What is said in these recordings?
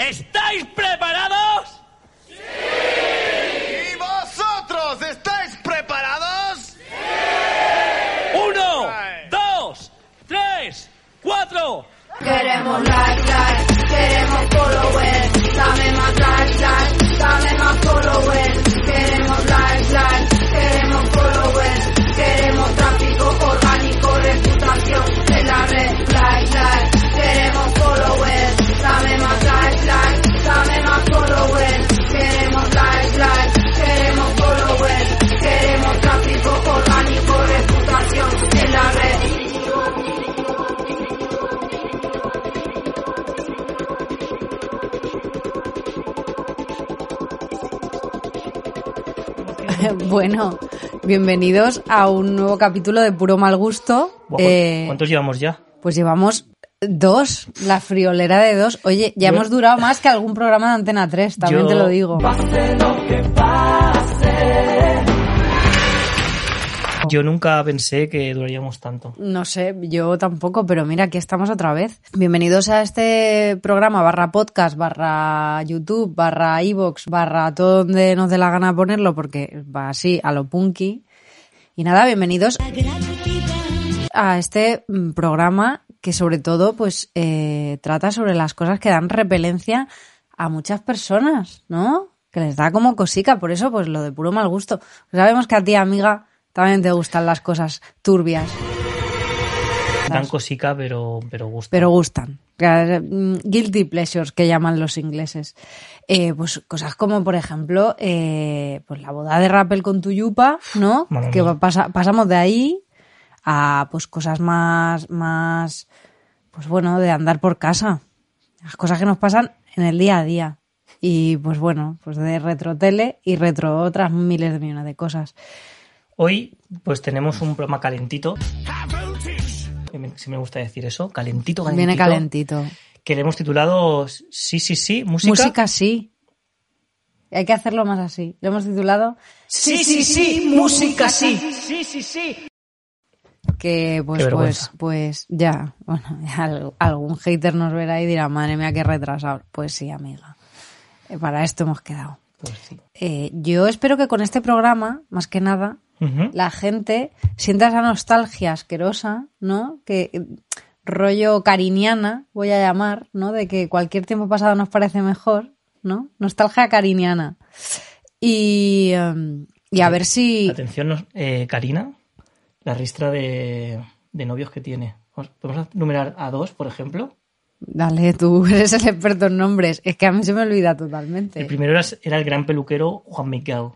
¿Estáis preparados? ¿Y vosotros estáis preparados? Uno, dos, tres, cuatro. Queremos like, like, queremos followers, dame más like, like, dame más followers. Queremos like, like, queremos followers, queremos tráfico orgánico, reputación en la red. Like, like, Bueno, bienvenidos a un nuevo capítulo de Puro Mal Gusto. Eh, ¿Cuántos llevamos ya? pues llevamos dos, la friolera de dos. Oye, ya Yo- hemos durado más que algún programa de Antena 3, también Yo- te lo digo. Yo nunca pensé que duraríamos tanto. No sé, yo tampoco, pero mira, aquí estamos otra vez. Bienvenidos a este programa barra podcast, barra YouTube, barra iVoox, barra todo donde nos dé la gana ponerlo, porque va así, a lo punky. Y nada, bienvenidos a este mm, programa que sobre todo pues eh, trata sobre las cosas que dan repelencia a muchas personas, ¿no? Que les da como cosica, por eso pues lo de puro mal gusto. Sabemos que a ti, amiga, también te gustan las cosas turbias. Dan cosica, pero, pero gusta. pero gustan. Mm, Guilty pleasures que llaman los ingleses. Eh, pues cosas como, por ejemplo, eh, pues la boda de Rappel con tu yupa, ¿no? Que pasa- pasamos de ahí a pues cosas más, más, pues bueno, de andar por casa. Las cosas que nos pasan en el día a día. Y pues bueno, pues de retrotele y retro otras miles de millones de cosas. Hoy, pues tenemos un programa calentito. Que me- gusta decir eso. Calentito, calentito. Viene calentito. Que le hemos titulado Sí, sí, sí, música. Música sí. Hay que hacerlo más así. Lo hemos titulado Sí, sí, sí, música sí. Sí, sí, sí. que pues pues pues ya, bueno, ya algún hater nos verá y dirá, madre mía, qué retrasado. Pues sí, amiga. Eh, Para esto hemos quedado. Pues sí. Eh, yo espero que con este programa, más que nada, La gente sienta esa nostalgia asquerosa, ¿no? Que rollo cariniana, voy a llamar, ¿no? De que cualquier tiempo pasado nos parece mejor, ¿no? Nostalgia cariniana. Y, em, y a ver si... Atención, eh, Karina, la ristra de, de novios que tiene. ¿Podemos numerar a dos, por ejemplo? Dale, tú eres el experto en nombres. Es que a mí se me olvida El totalmente. primero era, era el gran peluquero Juan Miguel.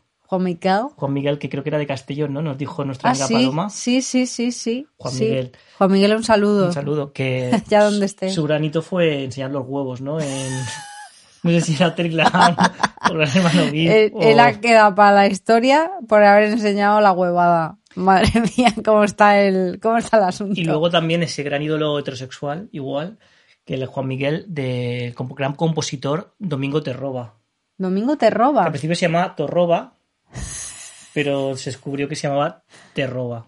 Juan Miguel, que creo que era de Castellón, ¿no? Nos dijo nuestra Ah, amiga sí, Paloma. sí, sí, sí, sí. Juan sí. Miguel. Juan Miguel, un saludo. Un saludo. Que Ya donde esté. Su granito fue enseñar los huevos, ¿no? En, no sé si era Terclan o el hermano Gil. Él, o- él ha quedado para la historia por haber enseñado la huevada. Madre mía, cómo está el, cómo está el asunto. Y luego también ese gran ídolo heterosexual, igual, que el Juan Miguel, comp- gran compositor Domingo Terroba. Domingo te Que al principio se llamaba Torroba, pero se descubrió que se llamaba Terroba.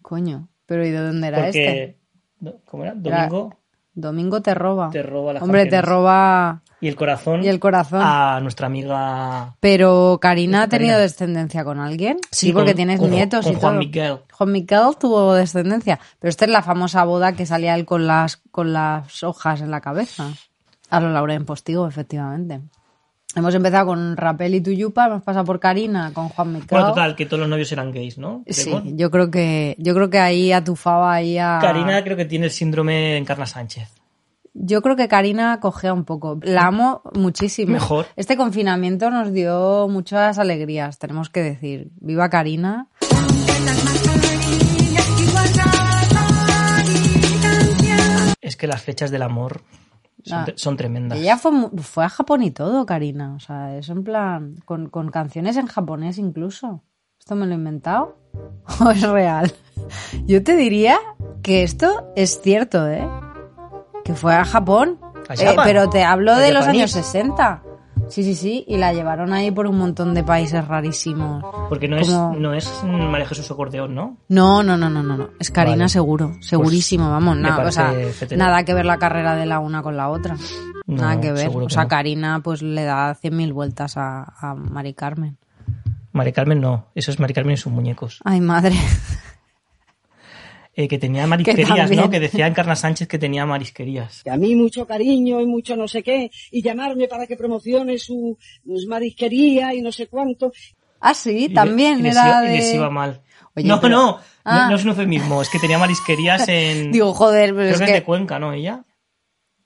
Coño, pero ¿y de dónde era Porque, este? ¿cómo era? Domingo Domingo te roba. te roba las Hombre, te roba Y el corazón. y el corazón. A nuestra amiga. Pero Karina ha Karina. tenido descendencia con alguien. Sí, Sí, porque con- tienes con- nietos con y Juan todo. Miguel. Juan Miguel tuvo descendencia. Pero esta es la famosa boda que salía él con las, con las hojas en la cabeza. A lo Lauren Postigo, efectivamente. Hemos empezado con Rapel y Tuyupa, hemos pasado por Karina, con Juan Miguel. Bueno, total, que todos los novios eran gays, ¿no? Sí, yo creo que, yo creo que ahí atufaba ahí a. Karina creo que tiene el síndrome de Encarna Sánchez. Yo creo que Karina cogea un poco. La amo muchísimo. Mejor. Este confinamiento nos dio muchas alegrías, tenemos que decir. Viva Karina. Es que las fechas del amor Son, Ah. son tremendas. Ella fue, fue a Japón y todo, Karina. O sea, es en plan, con, con canciones en japonés incluso. ¿Esto me lo he inventado? ¿O es real? Yo te diría que esto es cierto, ¿eh? Que fue a Japón. ¿A Eh, pero te hablo ¿A de los años 60. Sí, sí, sí. Y la llevaron ahí por un montón de países rarísimos. Porque no es, no es María Jesús ¿no? No, no, no, no, no. no. Es Karina Vale. seguro. Segurísimo, vamos. Nada, o sea, nada que ver la carrera de la una con la otra. No, nada que ver. O sea, no. Karina pues le da 100.000 vueltas a, a Mari Carmen. Mari Carmen no. Eso es Mari Carmen y sus muñecos. Ay, madre. Eh, que tenía marisquerías. ¿no? Que decía Encarna Sánchez que tenía marisquerías. Y a mí mucho cariño y mucho no sé qué, y llamarme para que promocione su, su marisquería y no sé cuánto. Ah, sí, también y les era iba- de... les iba mal. Oye, no, pero- no, Ah. no, no es un eufemismo. Es que tenía marisquerías en... Digo, joder, pero creo es que, que... es de Cuenca, ¿no? Ella.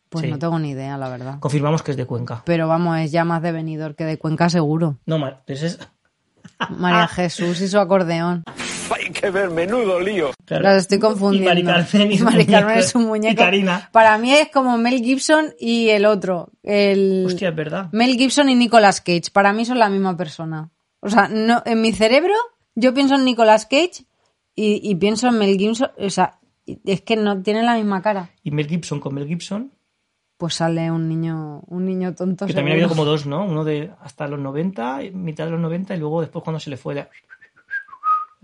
Pues sí. no tengo ni idea, la verdad. Confirmamos que es de Cuenca. Pero vamos, es ya más de venidor que de Cuenca seguro. No, ma- pues es... María Jesús y su acordeón. Hay que ver, menudo lío. claro. Las estoy confundiendo. Y Mari Carmen y Mari Carmen es un muñeco. Y Karina. Para mí es como Mel Gibson y el otro. El... Hostia, es verdad. Mel Gibson y Nicolas Cage. Para mí son la misma persona. O sea, no, en mi cerebro yo pienso en Nicolas Cage y, y pienso en Mel Gibson. O sea, es que no tienen la misma cara. Y Mel Gibson con Mel Gibson, Pues sale un niño, un niño tonto. que también ha habido como dos, ¿no? Uno de hasta los 90, mitad de los 90 y luego después cuando se le fue... la-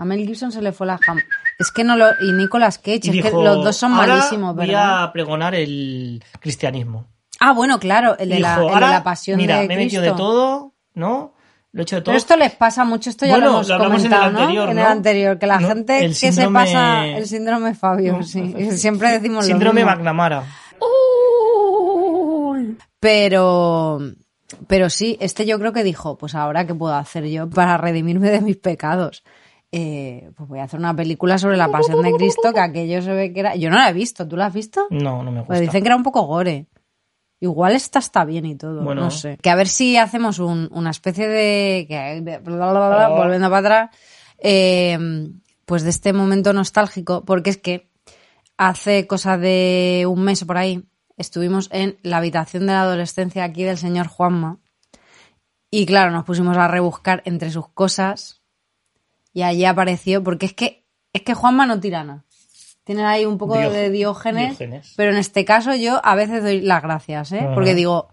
A Mel Gibson se le fue la jam. Es que no lo. Y Nicolas Cage, Y es dijo, que los dos son "Ahora malísimos, voy ¿verdad? a pregonar el cristianismo. Ah, bueno, claro, el de, la, de "Ahora, la pasión mira, de me he metido de todo, ¿no? Lo he hecho de todo. Pero esto les pasa mucho, esto ya Bueno, lo hemos lo hablamos en el comentado, ¿no? anterior, En el anterior, que la No, gente que se síndrome- pasa el síndrome Fabio, No, sí. Siempre decimos Síndrome lo mismo. McNamara. Pero, pero sí, este yo creo que dijo, pues ahora qué puedo hacer yo para redimirme de mis pecados. Eh, pues voy a hacer una película sobre la pasión de Cristo, que aquello se ve que era. Yo no la he visto, ¿tú la has visto? No, no me gusta. Pues dicen que era un poco gore. Igual esta está bien y todo, Bueno. no sé. Que a ver si hacemos un- una especie de... que- bla, bla, bla, bla, Oh. Volviendo para atrás. eh, pues de este momento nostálgico, porque es que hace cosa de un mes por ahí estuvimos en la habitación de la adolescencia aquí del señor Juanma. Y claro, nos pusimos a rebuscar entre sus cosas y allí apareció, porque es que, es que Juanma no tirana. Tiene ahí un poco de Diógenes, Diógenes. pero en este caso yo a veces doy las gracias, ¿eh? Ajá. Porque digo,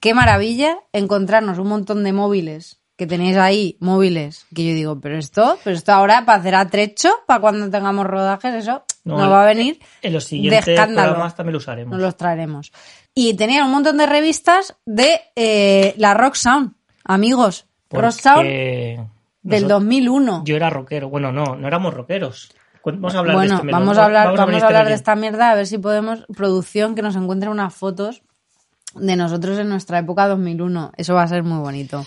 qué maravilla encontrarnos un montón de móviles que tenéis ahí, móviles, que yo digo, pero esto, pero esto ahora para hacer atrecho, para cuando tengamos rodajes, eso no, va a venir En los de siguientes escándalo. programas también lo usaremos. Nos los traeremos. Y tenían un montón de revistas de eh, la Rock Sound, amigos. Rock Sound del nosotros- 2001. Yo era rockero. Bueno, no, no éramos rockeros. Vamos a hablar bueno, de este vamos a hablar, vamos, a este hablar de melón. esta mierda, a ver si podemos, producción, que nos encuentre unas fotos de nosotros en nuestra época 2001. Eso va a ser muy bonito.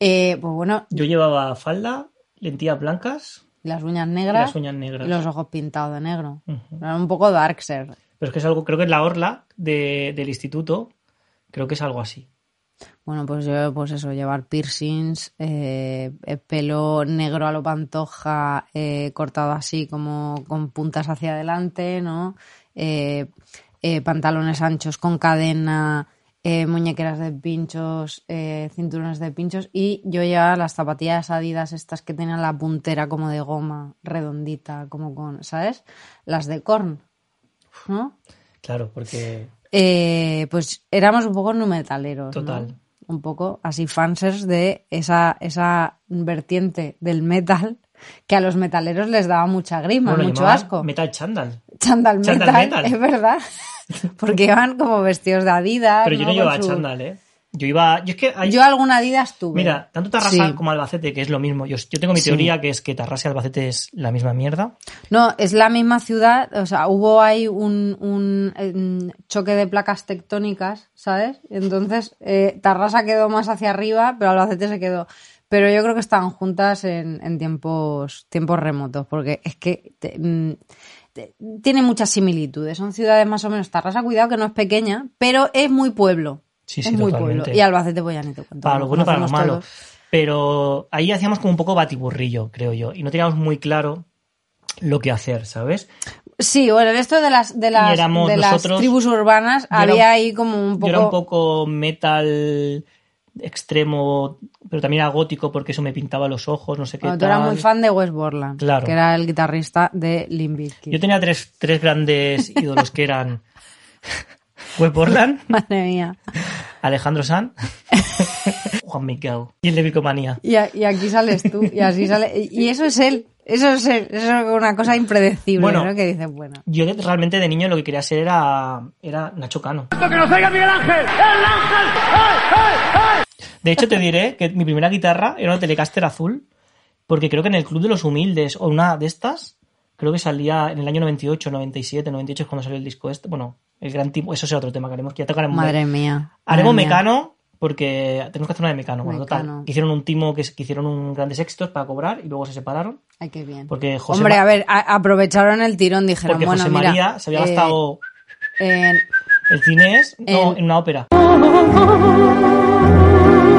Eh, pues bueno, Yo llevaba falda, lentillas blancas las uñas y negras las uñas negras. y los ojos pintados de negro. Era un poco darkser. Pero es que es algo, creo que es la orla de- del instituto. Creo que es algo así. Bueno, pues yo, pues eso, llevar piercings, eh, eh, pelo negro a lo pantoja, eh, cortado así como con puntas hacia adelante, ¿no? Eh, eh, pantalones anchos con cadena, muñequeras de pinchos, cinturones de pinchos y yo llevaba las zapatillas adidas estas que tenían la puntera como de goma, redondita, como con, ¿sabes? Las de corn, ¿no? Claro, porque Eh, pues éramos un poco numetaleros. ¿no? Total. Un poco así fansers de esa, esa vertiente del metal que a los metaleros les daba mucha grima, bueno, mucho asco. Metal Chandal. Chandal metal, metal. es verdad. Porque iban como vestidos de Adidas. Pero yo no llevaba su- chandal, ¿eh? Yo iba. Yo es que. hay- Yo alguna Adidas tuve. Mira, tanto Tarrasa Sí. como Albacete, que es lo mismo. Yo, yo tengo mi Sí. teoría que es que Tarrasa y Albacete es la misma mierda. No, es la misma ciudad, o sea, hubo ahí un, un, em, choque de placas tectónicas, ¿sabes? Entonces, eh, Tarrasa quedó más hacia arriba, pero Albacete se quedó. Pero yo creo que estaban juntas en, en tiempos, tiempos remotos, porque es que te- mm, tiene muchas similitudes. Son ciudades más o menos. Tarrasa, cuidado que no es pequeña, pero es muy pueblo. Sí, es sí, muy totalmente. pueblo. Y Albacete, pues ya ni te cuento. Para lo bueno para lo malo. todos. Pero ahí hacíamos como un poco batiburrillo, creo yo. Y no teníamos muy claro lo que hacer, ¿sabes? Sí, bueno, esto de las, de las, de las tribus urbanas yo era había ahí como un Yo poco... era un poco metal extremo, pero también era gótico porque eso me pintaba los ojos, no sé qué Bueno, tú eras muy fan de Wes Borland, Claro. que era el guitarrista de Limp Bizkit. Yo tenía tres, tres grandes ídolos que eran Wes Borland, Madre mía. Alejandro Sanz, Juan Miguel y el de Bicomanía. Y, a- y aquí sales tú, y así sale. Y eso es él, eso es él, eso es una cosa impredecible, Bueno. ¿no? Que dices, bueno. Yo realmente de niño lo que quería ser era, era Nacho Cano. ¡Que nos oiga Miguel Ángel! ¡El Ángel! ¡Ay, ay, ay! De hecho, te diré que mi primera guitarra era una Telecaster azul, porque creo que en el Club de los Humildes, o una de estas, creo que salía en el año 98, 97, 98 es cuando salió el disco este. Bueno, el gran tipo, eso es otro tema que haremos, que ya tocaremos. Madre mía. Haremos madre mía. Mecano, porque tenemos que hacer una de Mecano. Bueno, Mecano. total. que Hicieron un timo que, que hicieron un grandes éxitos para cobrar y luego se separaron. Ay, qué bien. Porque José, Hombre, Ma- a ver, a- aprovecharon el tirón, dijeron, porque bueno, José mira. María se había eh, gastado en- el cine es no, en- en una ópera.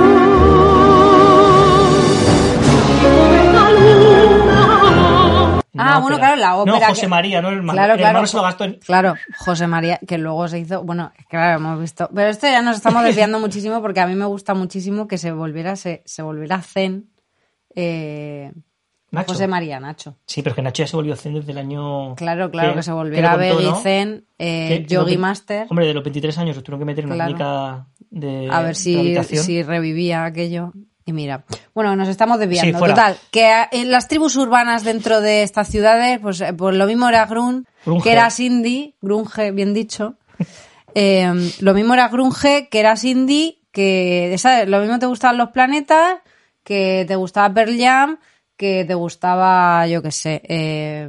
Ah, bueno, claro, la ópera. No, José que- María, no el hermano. Claro, el claro. hermano se lo gastó en... Claro, José María, que luego se hizo. Bueno, claro, hemos visto. Pero esto ya nos estamos desviando muchísimo porque a mí me gusta muchísimo que se volviera, se, se volviera zen. Eh, Nacho. José María Nacho. Sí, pero es que Nacho ya se volvió zen desde el año... Claro, claro, que, se volviera Veggie ¿no? Zen, eh, que Yogi Master. Hombre, de los 23 años los tuvieron que meter en una clínica de a ver si, si revivía aquello. Y mira, bueno, nos estamos desviando. Sí. Total, que en las tribus urbanas dentro de estas ciudades, pues, eh, pues lo mismo era Grun, Grunge. que era Cindy, Grunge, bien dicho. Eh, lo mismo era Grunge, que era Cindy, que ¿sabes? lo mismo te gustaban los planetas, que te gustaba Pearl Jam, que te gustaba, yo qué sé, eh,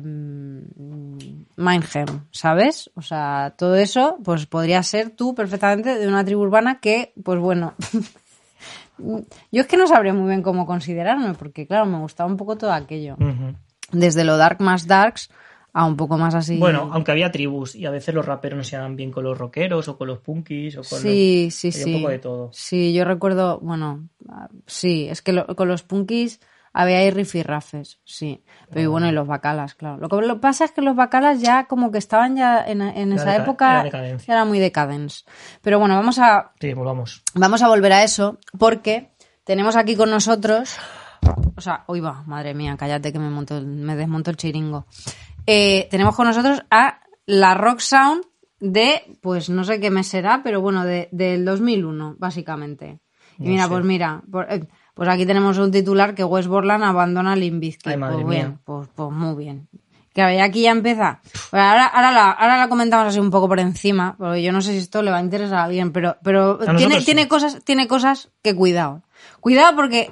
Mindhem, ¿sabes? O sea, todo eso, pues podría ser tú perfectamente de una tribu urbana que, pues bueno, yo es que no sabría muy bien cómo considerarme, porque claro, me gustaba un poco todo aquello. Desde lo dark más darks a un poco más así. Bueno, aunque había tribus y a veces los raperos no se llevaban bien con los rockeros o con los punkis o con Sí, los- sí, había sí. un poco de todo. Sí, yo recuerdo, bueno, ah, sí, es que lo- con los punkis había ahí rifirrafes, sí. Pero y bueno, y los bacalas, claro. Lo que lo pasa es que los bacalas ya como que estaban ya en, en esa época, era ya era muy decadence. Pero bueno, vamos a, Sí, volvamos. vamos a volver a eso porque tenemos aquí con nosotros, o sea, hoy va, madre mía, cállate que me, monto, me desmonto el chiringo. Eh, tenemos con nosotros a la Rock Sound de, pues no sé qué mes será, pero bueno, de, del 2001, básicamente. Y No mira, sé. pues mira, por- eh, pues aquí tenemos un titular que West Borland abandona. Ay, madre pues bien, pues, pues muy bien. Claro, y aquí ya empieza. Bueno, ahora, ahora, la, ahora la comentamos así un poco por encima, porque yo no sé si esto le va a interesar a alguien, pero, pero tiene, sí. tiene cosas, tiene cosas que cuidado. Cuidado porque,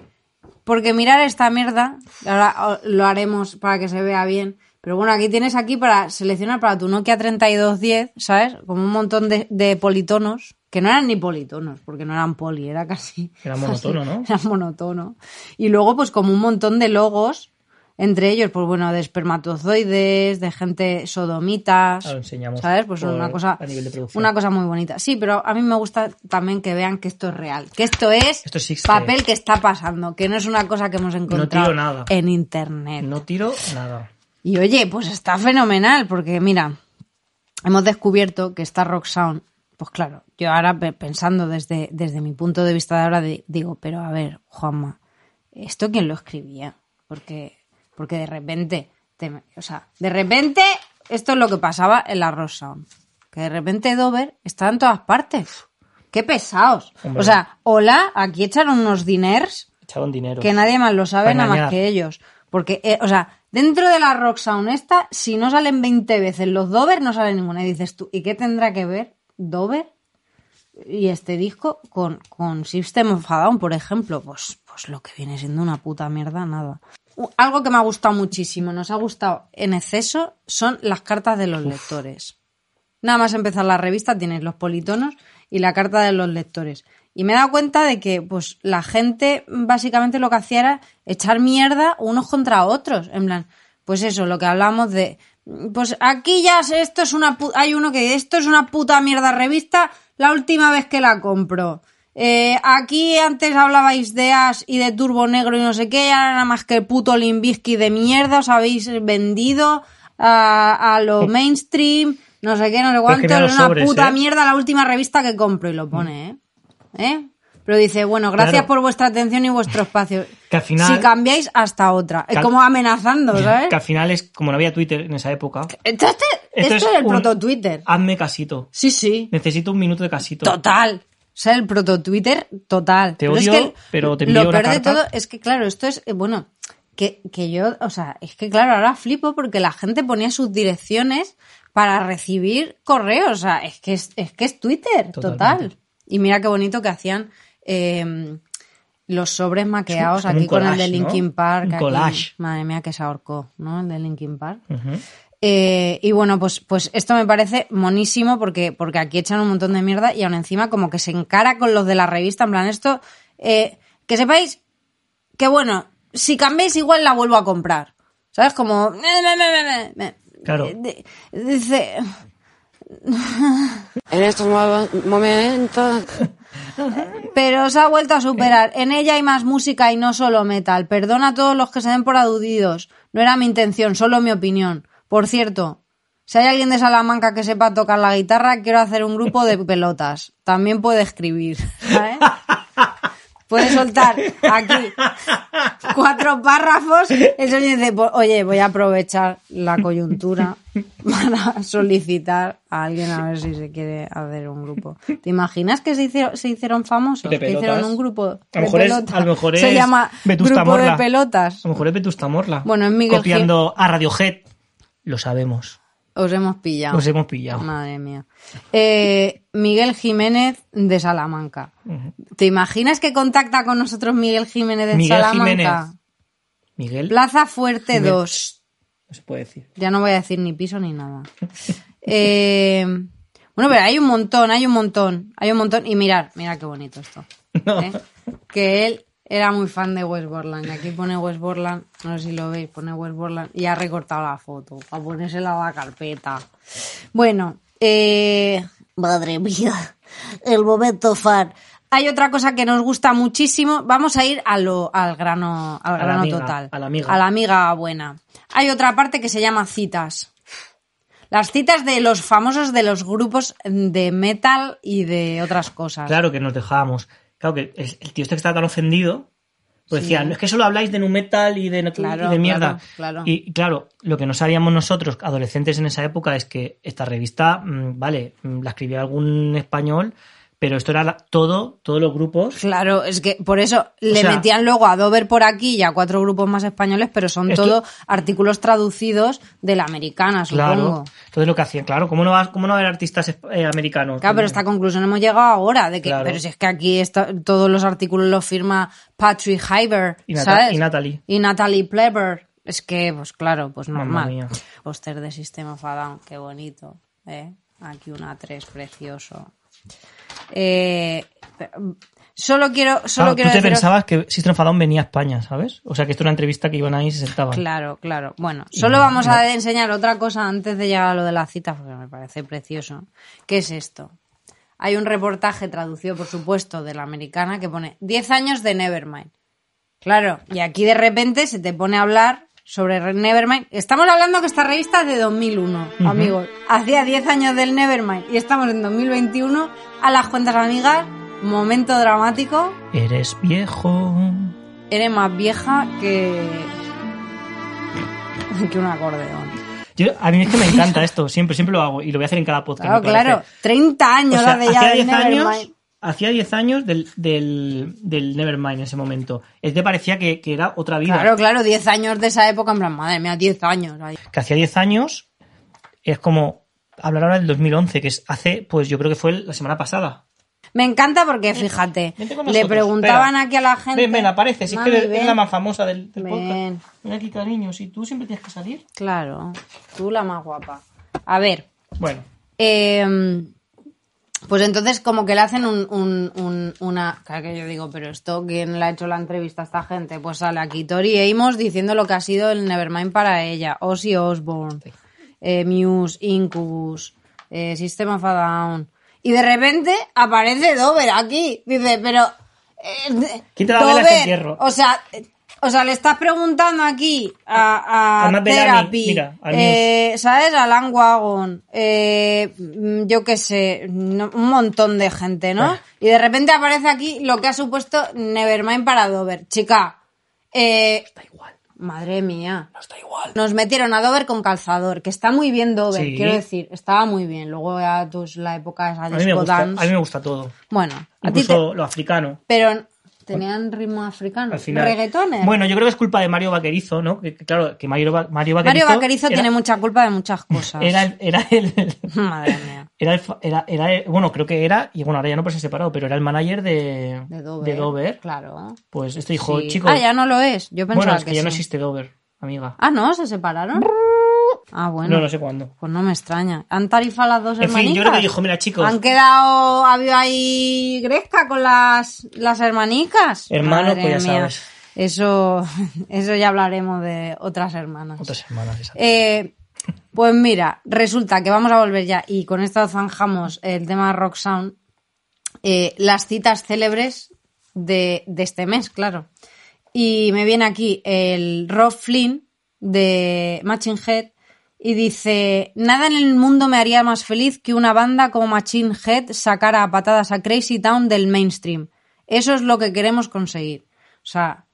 porque mirar esta mierda, ahora lo haremos para que se vea bien, pero bueno, aquí tienes aquí para seleccionar para tu Nokia 3210, ¿sabes? Como un montón de, de politonos, que no eran ni politonos, porque no eran poli, era casi... Era monotono, ¿no? Era monotono. Y luego, pues como un montón de logos, entre ellos, pues bueno, de espermatozoides, de gente sodomitas. Lo enseñamos ¿Sabes? Pues por- una cosa, a nivel de producción. una cosa muy bonita. Sí, pero a mí me gusta también que vean que esto es real. Que esto es Esto papel que está pasando, que no es una cosa que hemos encontrado nada. en internet. No tiro nada. Y oye, pues está fenomenal, porque mira, hemos descubierto que esta Rock Sound, pues claro, yo ahora pe- pensando desde, desde mi punto de vista de ahora, di- digo, pero a ver, Juanma, ¿esto quién lo escribía? Porque, porque de repente, te- o sea, de repente, esto es lo que pasaba en la Rock Sound. Que de repente Dover está en todas partes. ¡Qué pesados! Hombre. O sea, hola, aquí echaron unos diners Echaron dinero. que nadie más lo sabe nada más que ellos. Porque, eh, o sea, dentro de la Rock Sound esta, si no salen 20 veces los Dover, no sale ninguna. Y dices tú, ¿y qué tendrá que ver Dover y este disco con, con System of a Down, por ejemplo? Pues, pues lo que viene siendo una puta mierda, nada. Algo que me ha gustado muchísimo, nos ha gustado en exceso, son las cartas de los lectores. Nada más empezar la revista tienes los politonos y la carta de los lectores. Y me he dado cuenta de que pues la gente básicamente lo que hacía era echar mierda unos contra otros. En plan, pues eso, lo que hablamos de pues aquí ya esto es una pu- hay uno que dice, esto es una puta mierda revista, la última vez que la compro. Eh, aquí antes hablabais de As y de Turbo Negro y no sé qué, y ahora nada más que el puto Limbisky de mierda os habéis vendido a, a lo mainstream, no sé qué, no sé cuánto, es una sobres, puta ¿eh? mierda la última revista que compro y lo pone, ¿eh? ¿Eh? Pero dice, bueno, gracias Claro. por vuestra atención y vuestro espacio. Que al final- Si cambiáis, hasta otra. Es como amenazando, ¿sabes? Que al final es, como no había Twitter en esa época. Esto, este- esto es, el un- proto-Twitter. Hazme casito. Sí, sí. Necesito un minuto de casito. Total. O sea, el proto-Twitter, total. Te Pero es odio, que pero te Lo envío una peor de todo es que, claro, esto es, eh, bueno, que, que yo, o sea, es que, claro, ahora flipo porque la gente ponía sus direcciones para recibir correos. O sea, es que es, es que es Twitter, Totalmente. total. Y mira qué bonito que hacían eh, los sobres maqueados un aquí con el de Linkin ¿no? Park. Un aquí. collage. Madre mía, que se ahorcó, ¿no? El de Linkin Park. Eh, y bueno, pues, pues esto me parece monísimo porque, porque aquí echan un montón de mierda y aún encima como que se encara con los de la revista. En plan, esto, eh, que sepáis que bueno, si cambiáis igual la vuelvo a comprar. ¿Sabes? Como... Claro. Eh, Dice... En estos mo- momentos Pero se ha vuelto a superar. En ella hay más música y no solo metal. Perdona a todos los que se den por aludidos. No era mi intención, solo mi opinión. Por cierto, si hay alguien de Salamanca que sepa tocar la guitarra, quiero hacer un grupo de pelotas. También puede escribir. Puede soltar aquí cuatro párrafos. Eso dice, "Pues, oye, voy a aprovechar la coyuntura para solicitar a alguien a ver si se quiere hacer un grupo. ¿Te imaginas que se hicieron, se hicieron famosos? De que hicieron un grupo A de lo mejor es- a lo mejor Se es llama Vetusta Grupo de. Pelotas. A lo mejor es Vetusta Morla. Bueno, es Miguel Copiando a Radiohead. Lo sabemos. Os hemos pillado. Os hemos pillado. Madre mía. Eh, Miguel Jiménez de Salamanca. ¿Te imaginas que contacta con nosotros Miguel Jiménez de Miguel Salamanca? Jiménez. Miguel. Plaza Fuerte Jiménez. 2. No se puede decir. Ya no voy a decir ni piso ni nada. Eh, bueno, pero hay un montón, hay un montón, hay un montón. Y mirar, mira qué bonito esto. No. ¿eh? Que él era muy fan de West Borland. Y aquí pone West Borland, no sé si lo veis, pone West Borland y ha recortado la foto para ponérsela a la carpeta. Bueno, eh, madre mía, el momento fan. Hay otra cosa que nos gusta muchísimo. Vamos a ir a lo, al grano, al A grano amiga, total. a la amiga. A la amiga buena. Hay otra parte que se llama citas. Las citas de los famosos de los grupos de metal y de otras cosas. Claro que nos dejábamos. Claro que el, el tío este que estaba tan ofendido. Pues decía, no es que solo habláis de nu metal y de, y Claro, de mierda. claro, claro. Y claro, lo que no sabíamos nosotros, adolescentes en esa época, es que esta revista, mm, vale, mm, la escribía algún español, pero esto era la- todo, todos los grupos. Claro, es que por eso le sea- metían luego a Dover por aquí y a cuatro grupos más españoles, pero son Esto- todo artículos traducidos de la americana, supongo. Claro. Entonces lo que hacían, claro, ¿cómo no va, cómo no va a haber artistas eh, americanos? Claro, pero esta conclusión hemos llegado ahora, de que, Claro. pero si es que aquí está- todos los artículos los firma Patrick Hyber, Y ¿sabes? y Natalie. Y Natalie Pleber. Es que, pues claro, pues normal. Póster de Sistema of a Down, qué bonito, ¿eh? Aquí una 3, precioso. Eh, solo quiero, solo Claro, quiero tú te deciros- pensabas que a Down venía a España, ¿sabes? O sea, que esto era una entrevista que iban ahí y se sentaban. Claro, claro. Bueno, solo vamos a enseñar otra cosa antes de llegar a lo de la cita, porque me parece precioso. ¿Qué es esto? Hay un reportaje traducido, por supuesto, de la americana que pone 10 años de Nevermind. Claro, y aquí de repente se te pone a hablar sobre Re- Nevermind. Estamos hablando que esta revista es de 2001, amigos. Hacía 10 años del Nevermind y estamos en 2021. A las cuentas amigas, momento dramático. Eres viejo. Eres más vieja que... que un acordeón. Yo, a mí es que me encanta esto, siempre, siempre lo hago y lo voy a hacer en cada podcast. Claro, claro. 30 años O sea, hace ya del 10 años. Hacía 10 años del, del, del Nevermind en ese momento. Es que parecía que, que era otra vida. Claro, claro, 10 años de esa época, en plan, madre mía, 10 años. ahí. Que hacía 10 años es como hablar ahora del 2011, que es hace, pues yo creo que fue la semana pasada. Me encanta porque, fíjate, le preguntaban espera. aquí a la gente. Ven, ven, aparece, si es que ven. la más famosa del, del Ven. podcast. Ven aquí, cariño, si tú siempre tienes que salir. Claro, tú la más guapa. A ver, Bueno, eh, pues entonces como que le hacen un, un- un- una... Claro que yo digo, pero esto, ¿quién le ha hecho la entrevista a esta gente? Pues sale aquí Tori Amos diciendo lo que ha sido el Nevermind para ella. Ozzy Osbourne, eh, Muse, Incubus, eh, System of a Down. Y de repente aparece Dover aquí. Dice, pero... eh, ¿Quién te da vela a este Dover, entierro? O sea... O sea, le estás preguntando aquí a, a Bellamy, Therapy, mira, eh, ¿sabes? A Alan Wagon, eh, mm, yo qué sé, no- un montón de gente, ¿no? Ah. Y de repente aparece aquí lo que ha supuesto Nevermind para Dover. Chica, eh, Da igual, madre mía. no está igual. Nos metieron a Dover con calzador, que está muy bien Dover, Sí. quiero decir, estaba muy bien. Luego ya tus, la época esa A mí, me gusta, a mí me gusta todo. Bueno, a ti te- Incluso lo africano. pero tenían ritmo africano. Al final. Reggaetones. Bueno, yo creo que es culpa de Mario Vaquerizo, ¿no? Que, claro, que Mario, Va- Mario Vaquerizo. Mario Vaquerizo era- tiene mucha culpa de muchas cosas. Era el, era el, Madre mía. era el era, era el- bueno, creo que era, y bueno, ahora ya no pues se ha separado, pero era el manager de, De Dover. Dover. Claro. Pues este dijo, Sí. chicos, Ah, ya no lo es. Yo pensaba bueno, es que, que, ya no existe Dover, amiga. Ah, no, se separaron. Ah, bueno. No, no sé cuándo. Pues no me extraña. ¿Han tarifado las dos En fin, hermanicas? yo creo que dijo, mira, chicos. Han quedado, ha habido ahí gresca con las, las hermanicas. Hermano, Madre pues ya mía. sabes. Eso, eso ya hablaremos de otras hermanas. Otras semanas, exacto. Eh, pues mira, resulta que vamos a volver ya y con esto zanjamos el tema Rock Sound. eh, las citas célebres de, de este mes, claro. Y me viene aquí el Rob Flynn de Machine Head y dice, nada en el mundo me haría más feliz que una banda como Machine Head sacara a patadas a Crazy Town del mainstream. Eso es lo que queremos conseguir. O sea,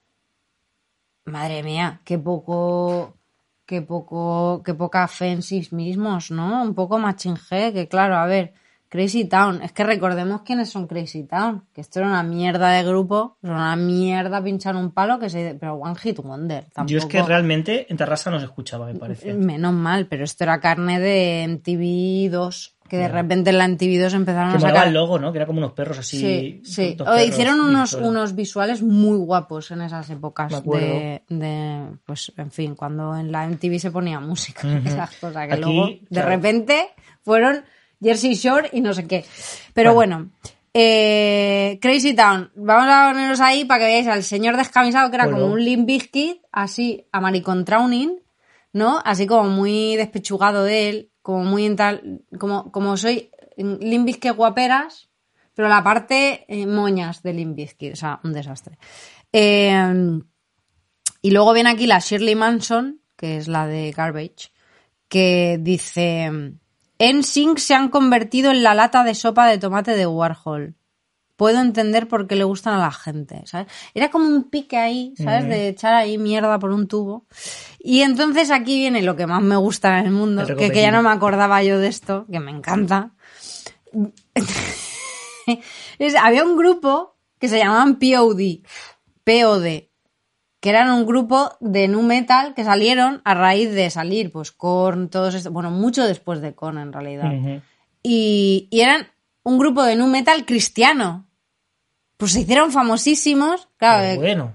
madre mía, qué poco, qué poco, qué poca fe en sí mismos, ¿no? Un poco Machine Head, que claro, a ver, Crazy Town, es que recordemos quiénes son Crazy Town, que esto era una mierda de grupo, era una mierda pinchar un palo que se, pero One Hit Wonder, tampoco. Yo es que realmente en Terrassa no se escuchaba, me parece. Menos mal, pero esto era carne de MTV 2, que de repente en la MTV 2 empezaron Que a sacar... el logo, ¿no? Que era como unos perros así. Sí, sí. O hicieron unos, todo. unos visuales muy guapos en esas épocas de, de, pues, en fin, cuando en la MTV se ponía música, esas cosas, que Aquí, luego de claro. repente fueron Jersey Shore y no sé qué. Pero bueno, eh, Crazy Town, vamos a ponernos ahí para que veáis al señor descamisado que era como un Limp Bizkit, así, a Maricon Trauning, ¿no? Así como muy despechugado de él, como muy en tal, como, como soy Limp Bizkit guaperas, pero la parte eh, moñas de Limp Bizkit, o sea, un desastre. Eh, y luego viene aquí la Shirley Manson, que es la de Garbage, que dice, NSYNC se han convertido en la lata de sopa de tomate de Warhol. Puedo entender por qué le gustan a la gente, ¿sabes? Era como un pique ahí, ¿sabes? De echar ahí mierda por un tubo. Y entonces aquí viene lo que más me gusta en el mundo, que, que ya no me acordaba yo de esto, que me encanta. Es- había un grupo que se llamaban POD, POD, que eran un grupo de nu metal que salieron a raíz de salir, pues Korn, todos estos, bueno, mucho después de Korn en realidad. Y, y eran un grupo de nu metal cristiano. Pues se hicieron famosísimos, claro, Pero eh, bueno.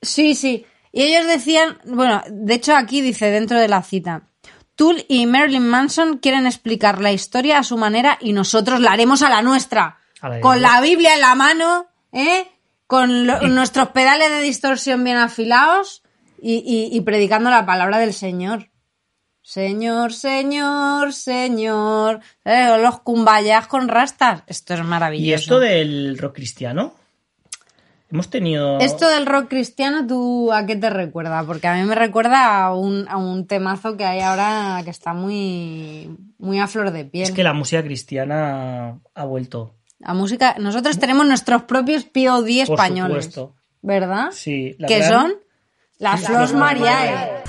Sí, sí. Y ellos decían, bueno, de hecho aquí dice dentro de la cita, Tool y Marilyn Manson quieren explicar la historia a su manera y nosotros la haremos a la nuestra. A la con la Biblia en la mano, ¿eh? Con lo- nuestros pedales de distorsión bien afilados y, y- y predicando la palabra del Señor. Señor, Señor, Señor. O Los cumbayas con rastas. Esto es maravilloso. ¿Y esto del rock cristiano? Hemos tenido. Esto del rock cristiano, ¿tú a qué te recuerda? Porque a mí me recuerda a un, a un temazo que hay ahora que está muy, muy a flor de piel. Es que la música cristiana ha vuelto. La música, nosotros tenemos nuestros propios POD Por españoles. supuesto. ¿Verdad? Sí, la que gran- son las Flos Flos Mariae.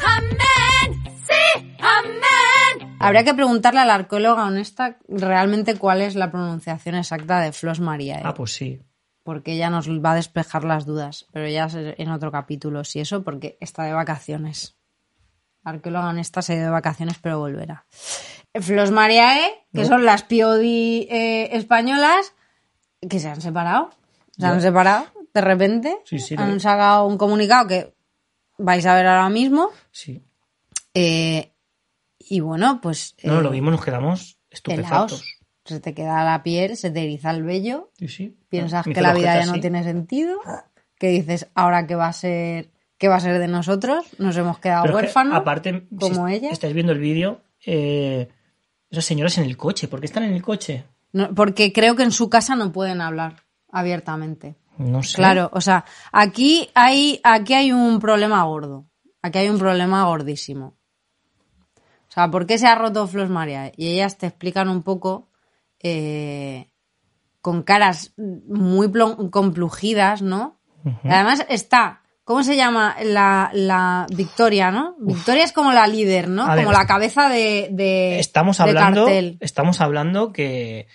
Habría que preguntarle a la arqueóloga honesta realmente cuál es la pronunciación exacta de Flos Mariae. Ah, pues sí. porque ella nos va a despejar las dudas, pero ya en otro capítulo, si eso, porque está de vacaciones. La arqueóloga honesta se ha ido de vacaciones, pero volverá. Flos Mariae, que No. son las POD eh, españolas, que se han separado. Se han separado de repente. Sí, sí, han sacado un comunicado que vais a ver ahora mismo. Sí. Eh, y bueno, pues. No, eh, lo vimos, nos quedamos estupefactos. Se te queda la piel, se te eriza el vello Sí, sí. piensas que la vida ya no tiene sentido, que dices, ahora qué va a ser, qué va a ser de nosotros, nos hemos quedado Pero es que, huérfanos, aparte, como si ella. estáis viendo el vídeo, eh, esas señoras en el coche, ¿por qué están en el coche? No, porque creo que en su casa no pueden hablar abiertamente. No sé. Claro, o sea, aquí hay, aquí hay un problema gordo. Aquí hay un problema gordísimo. O sea, ¿por qué se ha roto Flos María? Y ellas te explican un poco eh, con caras muy complujidas, ¿no? Además está, ¿cómo se llama? La, la Victoria, ¿no? Victoria es como la líder, ¿no? Como la cabeza de, de, Estamos de hablando, cartel. estamos hablando que,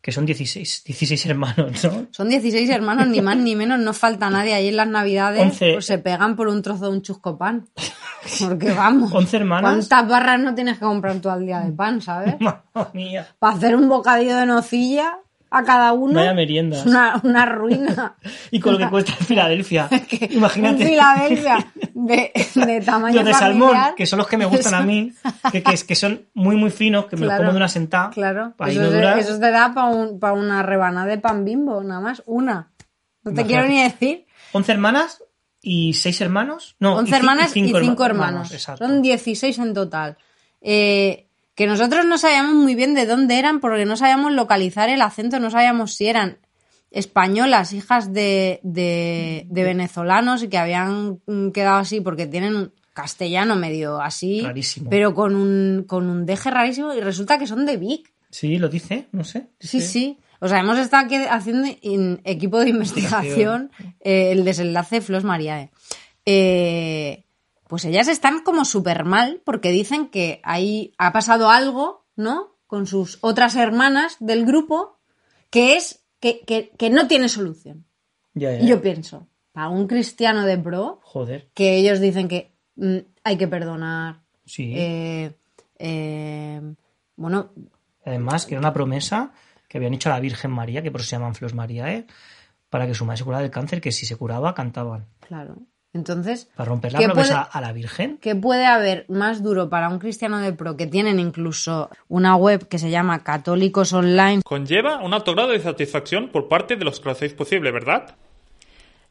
que son 16, 16 hermanos, ¿no? Son 16 hermanos, ni más ni menos, no falta nadie. Ahí en las navidades Once. pues, se pegan por un trozo de un chusco pan. Porque vamos. 11 hermanas. ¿Cuántas barras no tienes que comprar tú al día de pan, sabes? Madre mía. Para hacer un bocadillo de nocilla a cada uno. Vaya meriendas. es Una, una ruina. Y con lo que cuesta en Filadelfia. Que Imagínate. Filadelfia de, de tamaño Los de salmón, que son los que me gustan a mí, que, que, es- que son muy, muy finos, que me los Claro, como de una sentada. Claro, Ahí eso, no se- dura- eso te da para un, pa una rebanada de pan bimbo, nada más, una. No te Imagínate. quiero ni decir. 11 hermanas y 6 hermanos. No, 11 y ci- hermanas y 5 herma- hermanos. exacto. Son 16 en total. Eh, que nosotros no sabíamos muy bien de dónde eran porque no sabíamos localizar el acento, no sabíamos si eran españolas, hijas de, de, de venezolanos y que habían quedado así porque tienen un castellano medio así, Rarísimo. pero con un, con un deje rarísimo y resulta que son de Vic. Sí, lo dice, no sé. Sí, sí. O sea, hemos estado aquí haciendo en equipo de investigación eh, el desenlace de Flos Mariae. Eh, pues ellas están como súper mal porque dicen que ahí ha pasado algo, ¿no? Con sus otras hermanas del grupo que es que, que- que no tiene solución. Ya, ya. Y yo pienso, para un cristiano de pro, Joder, que ellos dicen que mm, hay que perdonar, sí. eh, eh, bueno, Además, que era una promesa que habían hecho a la Virgen María, que por eso se llaman Flos Mariae, para que su madre se curara del cáncer, que si se curaba, cantaban. claro. Entonces, Para romper la ¿Qué promesa puede- a la Virgen. ¿Qué puede haber más duro para un cristiano de pro que tienen incluso una web que se llama Católicos Online? Conlleva un alto grado de satisfacción por parte de los que lo hacéis posible, ¿verdad?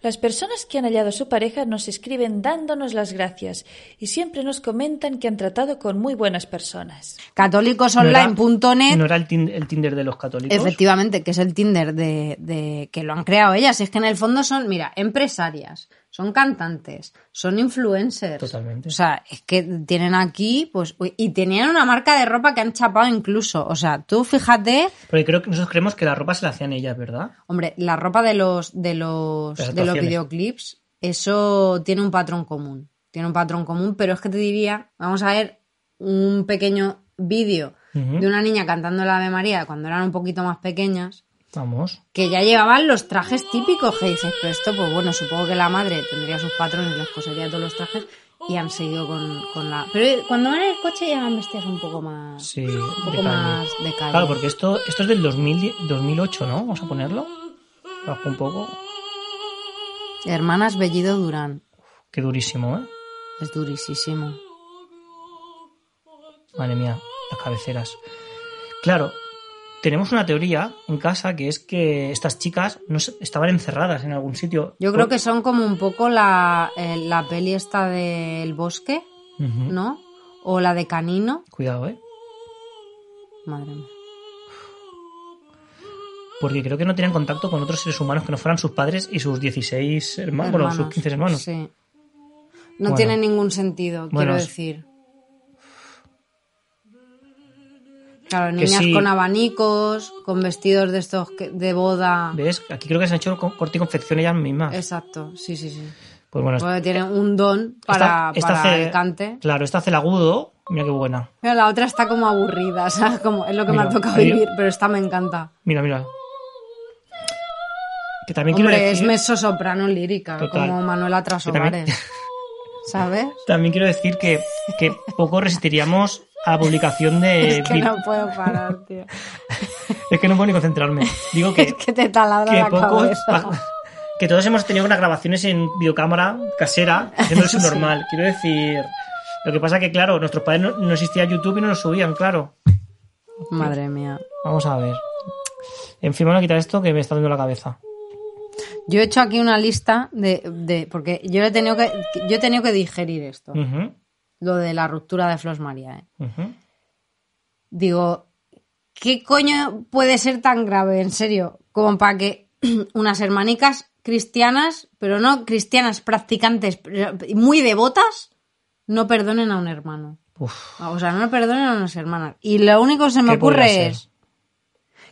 Las personas que han hallado a su pareja nos escriben dándonos las gracias y siempre nos comentan que han tratado con muy buenas personas. Católicosonline.net, ¿No era el, tin- el Tinder de los católicos? efectivamente, que es el Tinder de, de- que lo han creado ellas. Es que en el fondo son, mira, empresarias, son cantantes, son influencers. Totalmente. O sea, es que tienen aquí, pues, y tenían una marca de ropa que han chapado incluso. O sea, tú fíjate, Porque creo que nosotros creemos que la ropa se la hacían ellas, ¿verdad? Hombre, la ropa de los de los de los videoclips, eso tiene un patrón común. Tiene un patrón común, pero es que te diría, vamos a ver un pequeño vídeo de una niña cantando la Ave María cuando eran un poquito más pequeñas, Vamos. que ya llevaban los trajes típicos, que dices, pero esto, pues bueno, supongo que la madre tendría sus patrones, les cosería todos los trajes y han seguido con, con la... Pero cuando van en el coche ya van vestidas un poco más... Sí, un de poco calle. más de calle. Claro, porque esto, esto es del 2000 2008, ¿no? Vamos a ponerlo. Bajo un poco. Hermanas Bellido Durán. Qué durísimo, ¿eh? Es durísimo. Madre mía, las cabeceras. Claro, tenemos una teoría en casa que es que estas chicas no estaban encerradas en algún sitio. Yo creo que son como un poco la, eh, la peli esta del bosque. ¿no? O la de Canino. Cuidado, ¿eh? Madre mía. Porque creo que no tenían contacto con otros seres humanos que no fueran sus padres y sus 16 hermanos, bueno, sus 15 hermanos. Sí. No Bueno. tiene ningún sentido, Bueno, quiero decir. Claro, niñas sí. con abanicos, con vestidos de estos de boda. ¿Ves? Aquí creo que se han hecho co- corte y confección ellas mismas. Exacto, sí, sí, sí. Pues bueno, Porque tienen un don para, esta- esta para hace- el cante. Claro, esta hace el agudo. Mira qué buena. Mira, la otra está como aburrida, ¿sabes? Como, es lo que me ha tocado vivir, pero esta me encanta. Mira, mira. Que también Hombre, quiero es decir, mezzo soprano lírica, Total. como Manuela Trasovares. también- ¿Sabes? también quiero decir que, que poco resistiríamos a publicación de... Es que no puedo parar, tío. Es que no puedo ni concentrarme. Digo que, Es que te taladra que la pocos... cabeza. Que todos hemos tenido unas grabaciones en videocámara casera, haciendo eso normal. Quiero decir... Lo que pasa que, claro, nuestros padres no, no existía YouTube y no nos subían, claro. Madre mía. Vamos a ver. En fin, voy a quitar esto que me está dando la cabeza. Yo he hecho aquí una lista de, de- porque yo he tenido que yo he tenido que digerir esto, Ujú, lo de la ruptura de Flos María. ¿eh? Digo, ¿qué coño puede ser tan grave, en serio, como para que unas hermanicas cristianas, pero no cristianas practicantes, muy devotas, no perdonen a un hermano. Uf, O sea, no perdonen a unas hermanas. Y lo único que se me ¿Qué podría ocurre es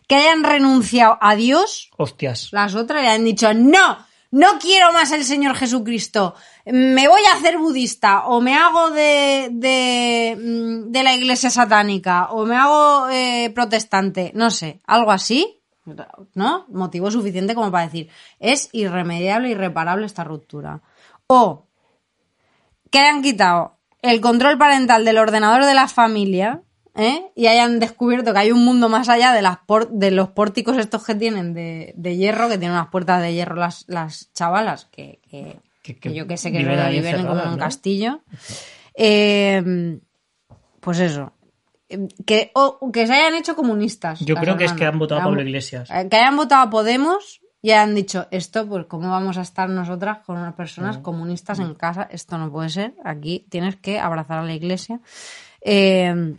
que hayan renunciado a Dios hostias. las otras y han dicho, no, no quiero más el Señor Jesucristo, me voy a hacer budista o me hago de, de, mm, de la iglesia satánica o me hago eh, protestante, no sé, algo así, ¿no? Motivo suficiente como para decir, es irremediable, irreparable esta ruptura. O que hayan quitado el control parental del ordenador de la familia ¿eh? y hayan descubierto que hay un mundo más allá de, los pórticos estos que tienen de, hierro, que tienen unas puertas de hierro las, las chavalas, que- Que- que que yo que sé que viven ahí viven como en un ¿no? castillo. Eh, pues eso. Eh, Que, o que se hayan hecho comunistas. Yo creo que es que han votado a Pablo Iglesias. eh, Que hayan votado a Podemos y hayan dicho, esto, pues, ¿cómo vamos a estar nosotras con unas personas comunistas en casa? Esto no puede ser. Aquí tienes que abrazar a la iglesia. Eh,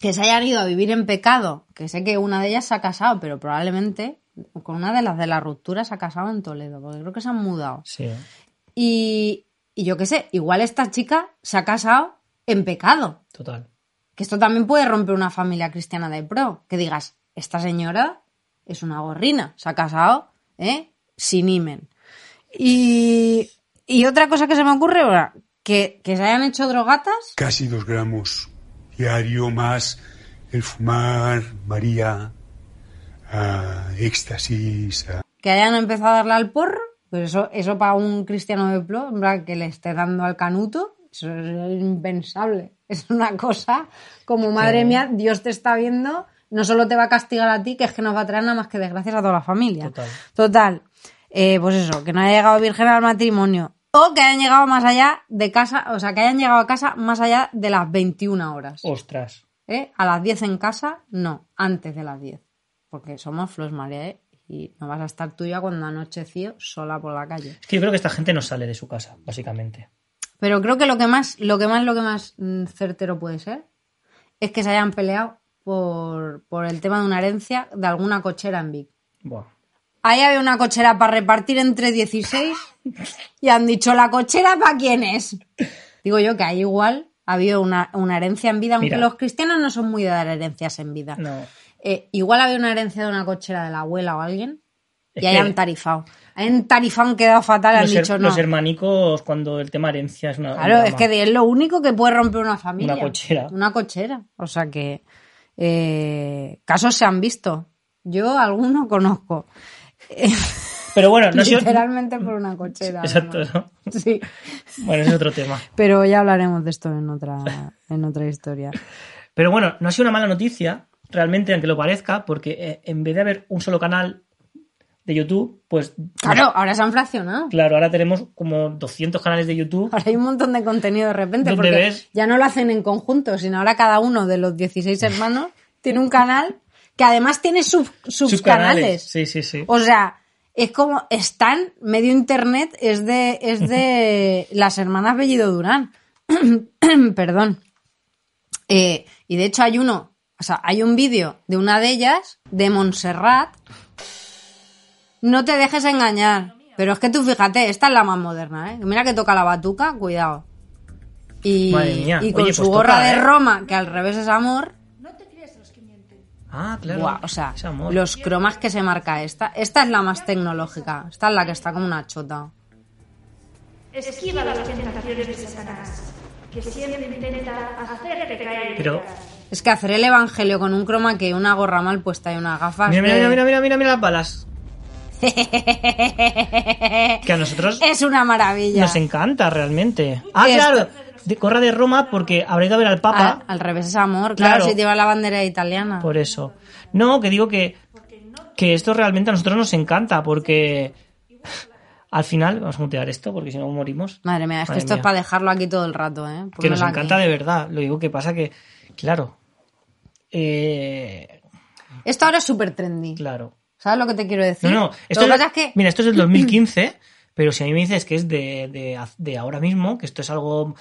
que se hayan ido a vivir en pecado, que sé que una de ellas se ha casado, pero probablemente con una de las de la ruptura se ha casado en Toledo, porque creo que se han mudado. Sí. Y, y yo qué sé, igual esta chica se ha casado en pecado. Total. Que esto también puede romper una familia cristiana de pro. Que digas, esta señora es una gorrina, se ha casado, ¿eh? Sin imen. Y, y otra cosa que se me ocurre ahora, que, que se hayan hecho drogatas, Casi dos gramos diario más el fumar, María, ah, éxtasis, que hayan empezado a darle al porro, pues eso, eso para un cristiano de en plan, que le esté dando al canuto, eso es impensable. Es una cosa como, madre Sí. mía, Dios te está viendo, no solo te va a castigar a ti, que es que nos va a traer nada más que desgracias a toda la familia. Total. Total. Eh, pues eso, que no haya llegado virgen al matrimonio. O que hayan llegado más allá de casa, o sea, que hayan llegado a casa más allá de las 21 horas. Ostras. ¿Eh? A las 10 en casa, no, antes de las 10. Porque somos Flos María, ¿eh? Y no vas a estar tú ya cuando anocheció sola por la calle. Es que yo creo que esta gente no sale de su casa, básicamente. Pero creo que lo que más, lo que más, lo que más mm, certero puede ser es que se hayan peleado por, por el tema de una herencia de alguna cochera en Vic. Buah. Ahí había una cochera para repartir entre 16 y han dicho, ¿la cochera para quién es? Digo yo que ahí igual ha habido una, una herencia en vida, aunque Mira. los cristianos no son muy de dar herencias en vida. No. Eh, igual había una herencia de una cochera de la abuela o alguien y hayan tarifado. Hayan tarifado, han quedado fatal, han her- dicho no. los hermanicos, cuando el tema herencia es una. Claro, es que es lo único que puede romper una familia. Una cochera. Una cochera. O sea que eh, casos se han visto. Yo alguno conozco. Pero bueno, no. Literalmente por una cochera. Exacto. ¿no? Sí. Bueno, es otro tema. Pero ya hablaremos de esto en otra, en otra historia. Pero bueno, no ha sido una mala noticia, realmente, aunque lo parezca, porque eh, en vez de haber un solo canal de YouTube, pues. Claro, ahora se han fraccionado. Claro, ahora tenemos como 200 canales de YouTube. Ahora hay un montón de contenido de repente, ¿Dónde porque ves? ya no lo hacen en conjunto, sino ahora cada uno de los 16 hermanos tiene un canal que además tiene sub, subcanales. Sí, sí, sí. O sea, es como están, medio internet es de, es de las hermanas Bellido Durán. Perdón. Eh, y de hecho hay uno, o sea, hay un vídeo de una de ellas, de Montserrat. No te dejes engañar. Pero es que tú fíjate, esta es la más moderna, ¿eh? Mira que toca la batuca, cuidado. Y, Madre mía. y con Oye, su pues gorra toca, de ¿eh? Roma, que al revés es amor, Ah, claro. Buah, o sea, amor. los cromas que se marca esta. Esta es la más tecnológica. Esta es la que está como una chota. Esquiva las tentaciones de Satanás, que siempre intenta hacerte caer. Pero. Es que hacer el evangelio con un croma que una gorra mal puesta y unas gafas. Mira, mira, de- mira, mira, mira, mira, mira las balas. Que a nosotros Es una maravilla. nos encanta realmente. Ah, claro. De corra de Roma porque habrá ido a ver al Papa. Al, al revés es amor, claro, Claro. si lleva la bandera italiana. Por eso. No, que digo que, que esto realmente a nosotros nos encanta porque al final, vamos a mutear esto porque si no morimos. Madre mía, es que esto mía. es para dejarlo aquí todo el rato, ¿eh? Que nos encanta aquí. de verdad. Lo digo que pasa que, claro. Eh, Esto ahora es súper trendy. claro. ¿Sabes lo que te quiero decir? No, no. Esto lo es, que Mira, esto es del 2015, pero si a mí me dices que es de, de, de ahora mismo, que esto es algo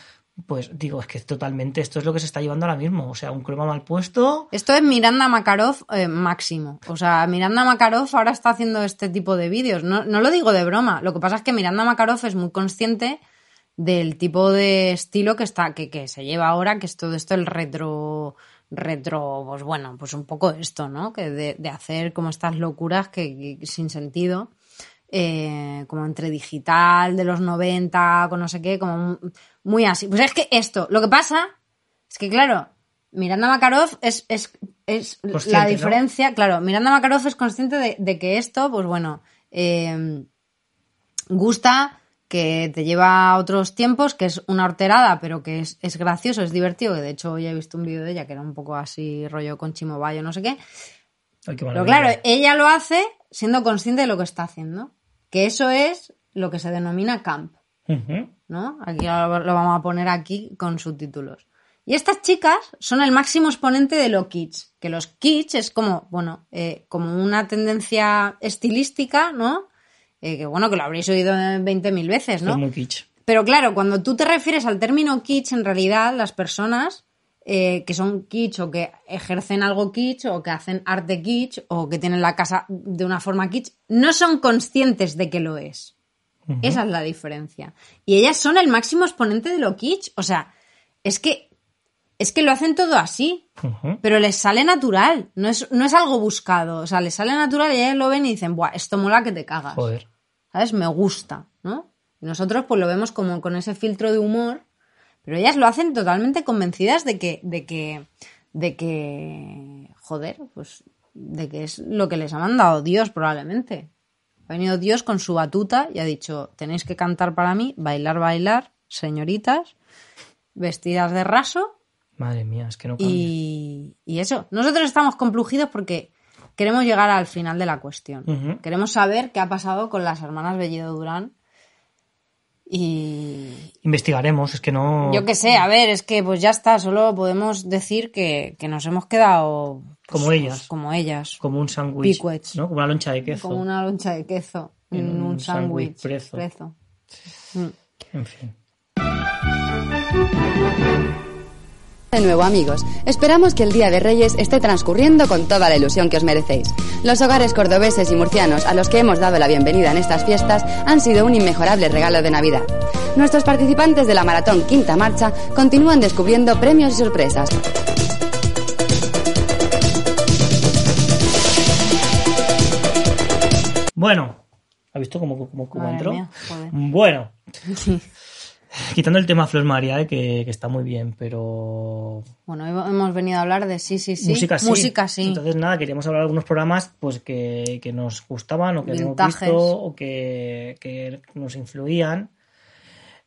Pues digo, es que totalmente esto es lo que se está llevando ahora mismo. O sea, un croma mal puesto. Esto es Miranda Makarov eh, máximo. O sea, Miranda Makarov ahora está haciendo este tipo de vídeos. No, no lo digo de broma. Lo que pasa es que Miranda Makarov es muy consciente del tipo de estilo que está, que, que se lleva ahora, que es todo esto el retro, retro, pues bueno, pues un poco esto, ¿no? Que de, de hacer como estas locuras que, que sin sentido. eh, como entre digital de los 90, con no sé qué, como muy así. Pues es que esto, lo que pasa es que, claro, Miranda Makarov es, es, es la ¿no? diferencia, claro, Miranda Makarov es consciente de, de que esto, pues bueno, eh, gusta, que te lleva a otros tiempos, que es una horterada, pero que es, es gracioso, es divertido, de hecho hoy he visto un vídeo de ella que era un poco así rollo con Chimobayo, no sé qué. Ay, qué Pero claro, ella lo hace siendo consciente de lo que está haciendo, que eso es lo que se denomina camp. ¿no? Aquí lo, lo vamos a poner aquí con subtítulos. Y estas chicas son el máximo exponente de lo kitsch, que los kitsch es como, bueno, eh, como una tendencia estilística, ¿no? Eh, que bueno, que lo habréis oído 20.000 veces, Es ¿no? muy kitsch. Pero claro, cuando tú te refieres al término kitsch, en realidad las personas eh, que son kitsch o que ejercen algo kitsch o que hacen arte kitsch o que tienen la casa de una forma kitsch, no son conscientes de que lo es. Esa es la diferencia. Y ellas son el máximo exponente de lo kitsch. O sea, es que es que lo hacen todo así, pero les sale natural. No es, no es algo buscado. O sea, les sale natural y ellas lo ven y dicen, Buah, esto mola que te cagas. Joder. ¿Sabes? Me gusta, ¿no? Y nosotros pues lo vemos como con ese filtro de humor, pero ellas lo hacen totalmente convencidas de que, de que, de que, joder, pues, de que es lo que les ha mandado Dios probablemente. Ha venido Dios con su batuta y ha dicho, tenéis que cantar para mí, bailar, bailar, señoritas, vestidas de raso Madre mía, es que no cambia. y, y eso. Nosotros estamos complujidos porque queremos llegar al final de la cuestión. Queremos saber qué ha pasado con las hermanas Bellido Durán. Y Investigaremos, es que no. yo qué sé, a ver, es que pues ya está, solo podemos decir que, que nos hemos quedado pues, Como ellas. pues, como ellas, Como un sándwich. ¿no? Como una loncha de queso. como una loncha de queso En un un sándwich. Mm. En fin. De nuevo amigos, esperamos que el Día de Reyes esté transcurriendo con toda la ilusión que os merecéis. Los hogares cordobeses y murcianos a los que hemos dado la bienvenida en estas fiestas han sido un inmejorable regalo de Navidad. Nuestros participantes de la maratón Quinta Marcha continúan descubriendo premios y sorpresas. Bueno, ¿has visto cómo, cómo, entró? mía. Bueno, quitando el tema Flor María, eh, que, que está muy bien, pero Bueno, hemos- hemos venido a hablar de sí, sí, sí. música sí. Música sí. Entonces, nada, queríamos hablar de algunos programas pues que, que nos gustaban o que Vintages. visto o que, que nos influían